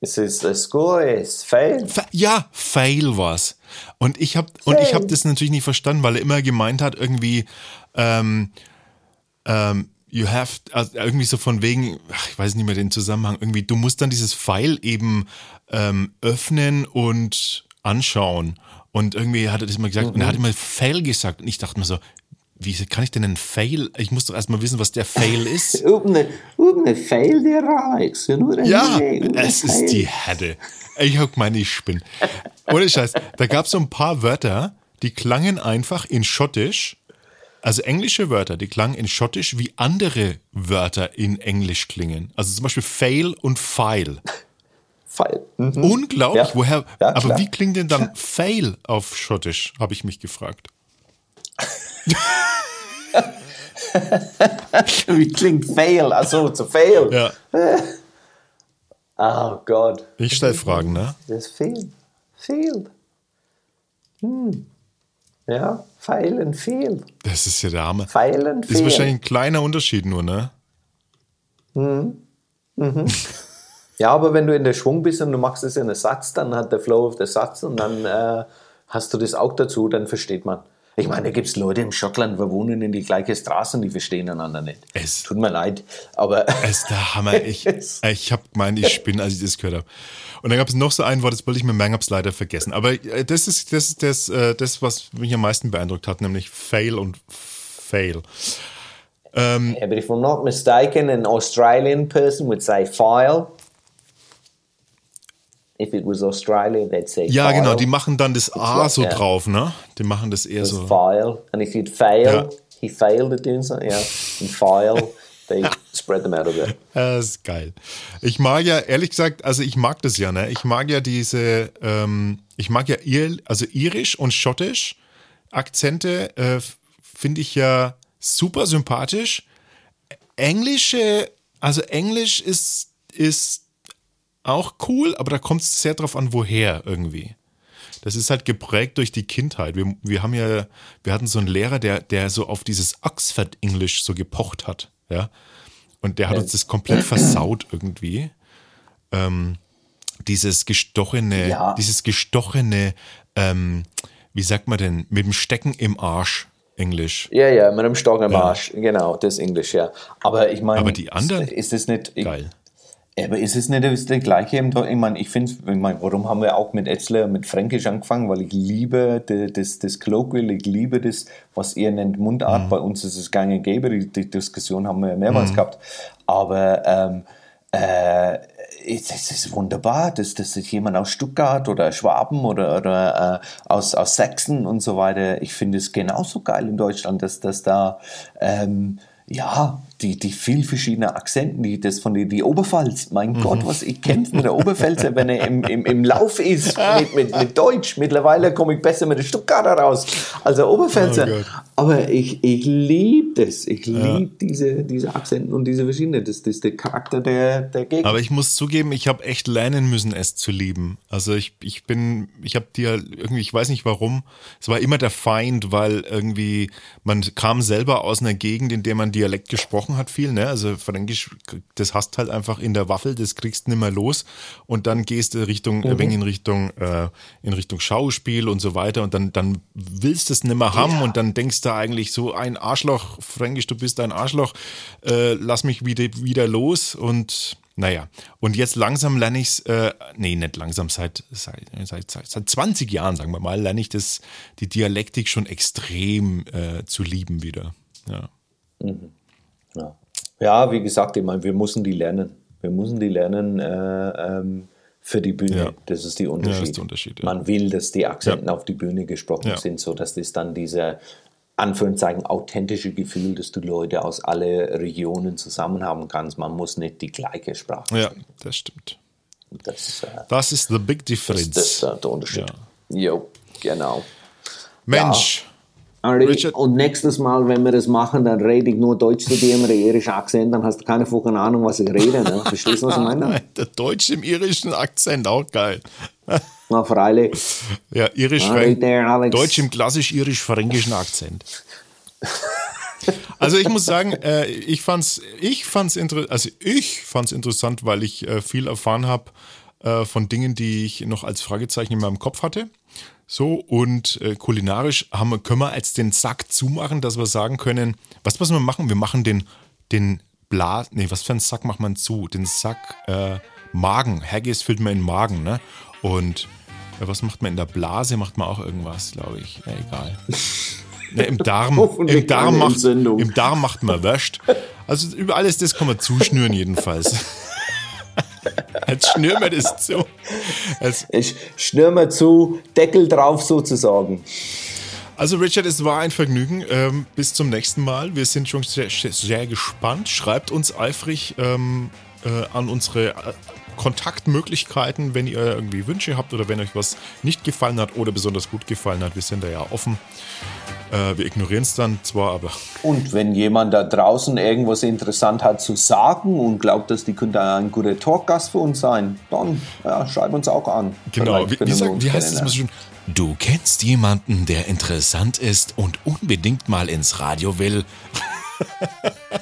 [SPEAKER 2] es ist a score is fail.
[SPEAKER 1] Fa- Ja, Fail war's. Und ich habe und ich habe das natürlich nicht verstanden, weil er immer gemeint hat irgendwie ähm, ähm, you have also irgendwie so von wegen, ach, ich weiß nicht mehr den Zusammenhang. Irgendwie du musst dann dieses File eben ähm, öffnen und anschauen. Und irgendwie hat er das mal gesagt und er hat immer Fail gesagt und ich dachte mir so, wie kann ich denn einen Fail? Ich muss doch erstmal wissen, was der Fail *laughs* ist.
[SPEAKER 2] The fail der Alex.
[SPEAKER 1] Ja, es ist die Herde. Ich hab meine, ich spinn. Ohne Scheiß, da gab es so ein paar Wörter, die klangen einfach in Schottisch, also englische Wörter, die klangen in Schottisch, wie andere Wörter in Englisch klingen. Also zum Beispiel Fail und File.
[SPEAKER 2] Fail. Mhm.
[SPEAKER 1] Unglaublich,
[SPEAKER 2] Ja.
[SPEAKER 1] woher,
[SPEAKER 2] Ja,
[SPEAKER 1] aber wie klingt denn dann *laughs* Fail auf Schottisch, habe ich mich gefragt. *laughs*
[SPEAKER 2] Wie klingt fail? Also zu fail.
[SPEAKER 1] Ja, *laughs*
[SPEAKER 2] Oh Gott.
[SPEAKER 1] ich stelle Fragen, ne?
[SPEAKER 2] Das failed. Failed. Hm. Ja, fail and fail.
[SPEAKER 1] Das ist ja der Hammer.
[SPEAKER 2] Fail and
[SPEAKER 1] Ist
[SPEAKER 2] fail.
[SPEAKER 1] wahrscheinlich ein kleiner Unterschied nur, ne?
[SPEAKER 2] Ja, aber wenn du in der Schwung bist und du machst es in einen Satz, dann hat der Flow auf der Satz und dann äh, hast du das auch dazu, dann versteht man. Ich meine, da gibt es Leute im Schottland, wir wohnen in die gleiche Straße und die verstehen einander nicht.
[SPEAKER 1] Es-
[SPEAKER 2] Tut mir leid, aber *laughs*
[SPEAKER 1] Es ist der Hammer. *laughs* Ich, ich habe gemeint, ich spinne, als ich das gehört habe. Und dann gab es noch so ein Wort, das wollte ich mir merken, habe es leider vergessen. Aber äh, das ist das, ist das, äh, das, was mich am meisten beeindruckt hat, nämlich Fail und Fail.
[SPEAKER 2] Yeah, but if I'm not mistaken, an Australian person would say file. If it was Australia, they'd say
[SPEAKER 1] Ja,
[SPEAKER 2] file.
[SPEAKER 1] genau, die machen dann das A so
[SPEAKER 2] that.
[SPEAKER 1] drauf, ne? Die machen das eher so.
[SPEAKER 2] file. And if you'd fail,
[SPEAKER 1] Ja.
[SPEAKER 2] he failed at doing something, yeah. And file, they *laughs* spread them out a bit.
[SPEAKER 1] Das ist geil. Ich mag ja, ehrlich gesagt, also ich mag das ja, ne? Ich mag ja diese, ähm, ich mag ja Ir also irisch und schottisch Akzente, äh, finde ich ja super sympathisch. Englische, also Englisch ist, ist auch cool, aber da kommt es sehr drauf an, woher irgendwie. Das ist halt geprägt durch die Kindheit. Wir, wir haben ja, wir hatten so einen Lehrer, der, der so auf dieses Oxford English so gepocht hat, ja. Und der hat uns das komplett versaut irgendwie. Ähm, dieses gestochene,
[SPEAKER 2] Ja.
[SPEAKER 1] dieses gestochene, ähm, wie sagt man denn, mit dem Stecken im Arsch Englisch.
[SPEAKER 2] Ja, ja, mit einem Stock am Arsch. Genau, das Englisch, ja. Aber ich meine,
[SPEAKER 1] Aber die anderen-
[SPEAKER 2] ist es nicht. Ich, Aber ist es nicht das das Gleiche? im Ich meine, ich finde, ich mein, warum haben wir auch mit Etzler, mit Fränkisch angefangen? Weil ich liebe das, das Colloquial, ich liebe das, was ihr nennt Mundart.
[SPEAKER 1] Mhm.
[SPEAKER 2] Bei uns ist es gang und gäbe, die, die Diskussion haben wir ja mehrmals gehabt. Aber ähm, äh, es, ist wunderbar, dass, dass sich jemand aus Stuttgart oder Schwaben oder, oder äh, aus, aus Sachsen und so weiter, ich finde es genauso geil in Deutschland, dass, dass da ähm, ja, die, die viel verschiedene Akzenten, die das von die, die Oberpfalz, mein
[SPEAKER 1] Mhm.
[SPEAKER 2] Gott, was ich kämpfe mit der Oberpfälzer, wenn er im, im, im Lauf ist *laughs* mit, mit, mit Deutsch. Mittlerweile komme ich besser mit der Stuttgarter raus als der Oberpfälzer.
[SPEAKER 1] Oh.
[SPEAKER 2] Aber ich, ich liebe das. Ich liebe diese, diese Akzenten und diese verschiedenen. Das, das ist der Charakter der, der Gegend.
[SPEAKER 1] Aber ich muss zugeben, ich habe echt lernen müssen, es zu lieben. Also ich, ich bin, ich habe dir irgendwie, ich weiß nicht warum, es war immer der Feind, weil irgendwie man kam selber aus einer Gegend, in der man Dialekt gesprochen hat viel, ne? Also Fränkisch, das hast halt einfach in der Waffel, das kriegst du nicht mehr los und dann gehst du Richtung, mhm. in Richtung, äh, in Richtung Schauspiel und so weiter und dann, dann willst du es nicht mehr haben
[SPEAKER 2] Ja.
[SPEAKER 1] und dann denkst du eigentlich so ein Arschloch, Fränkisch, du bist ein Arschloch, äh, lass mich wieder, wieder los und naja, und jetzt langsam lerne ich es, äh, nee, nicht langsam, seit, seit, seit, seit, seit 20 Jahren, sagen wir mal, lerne ich das, die Dialektik schon extrem äh, zu lieben wieder. Ja.
[SPEAKER 2] Ja. ja, wie gesagt, ich meine, wir müssen die lernen. Wir müssen die lernen äh, ähm, für die Bühne.
[SPEAKER 1] Ja.
[SPEAKER 2] Das ist die Unterschied.
[SPEAKER 1] das ist der Unterschied, ja.
[SPEAKER 2] Man will, dass die Akzenten
[SPEAKER 1] Ja.
[SPEAKER 2] auf die Bühne gesprochen
[SPEAKER 1] Ja.
[SPEAKER 2] sind, so dass das dann dieser Anführungszeichen authentische Gefühl, dass du Leute aus alle Regionen zusammen haben kannst. Man muss nicht die gleiche Sprache
[SPEAKER 1] ja,
[SPEAKER 2] sprechen.
[SPEAKER 1] das stimmt.
[SPEAKER 2] Das, äh,
[SPEAKER 1] Das ist the big difference.
[SPEAKER 2] das ist äh, der Unterschied. Jo, genau.
[SPEAKER 1] Mensch,
[SPEAKER 2] Richard. Und nächstes Mal, wenn wir das machen, dann rede ich nur Deutsch zu dir im irischen Akzent, dann hast du keine fucking Ahnung, was ich rede. Ne? Verstehst du, was ich meine? *laughs*
[SPEAKER 1] Der Deutsch im irischen Akzent, auch geil.
[SPEAKER 2] Na, freilich.
[SPEAKER 1] Ja, irisch, right Deutsch im klassisch-irisch-fränkischen Akzent. Also ich muss sagen, äh, ich fand's, ich fand's interessant, also ich fand's interessant, weil ich äh, viel erfahren habe äh, von Dingen, die ich noch als Fragezeichen in meinem Kopf hatte. So, und äh, kulinarisch haben wir, können wir jetzt den Sack zumachen, dass wir sagen können, was müssen wir machen? Wir machen den, den Blas, nee, was für einen Sack macht man zu? Den Sack äh, Magen. Haggis füllt man in den Magen, ne? Und äh, was macht man in der Blase? Macht man auch irgendwas, glaube ich. Ja, egal. *laughs* Ne, Im Darm, im Darm, macht, im Darm macht man wäscht. Also über alles das kann man zuschnüren jedenfalls. *laughs* *laughs* Jetzt schnüren wir das zu.
[SPEAKER 2] Jetzt ich schnür mir zu, Deckel drauf sozusagen.
[SPEAKER 1] Also Richard, es war ein Vergnügen. Ähm, bis zum nächsten Mal. Wir sind schon sehr, sehr gespannt. Schreibt uns eifrig ähm, äh, an unsere äh, Kontaktmöglichkeiten, wenn ihr irgendwie Wünsche habt oder wenn euch was nicht gefallen hat oder besonders gut gefallen hat. Wir sind da ja offen. Äh, wir ignorieren es dann zwar, aber.
[SPEAKER 2] Und wenn jemand da draußen irgendwas interessant hat zu sagen und glaubt, dass die könnte ein guter Talkgast für uns sein, dann ja, schreib uns auch an.
[SPEAKER 1] Genau, wie, wie, sagt, wie heißt es schön? Du kennst jemanden, der interessant ist und unbedingt mal ins Radio will. *laughs*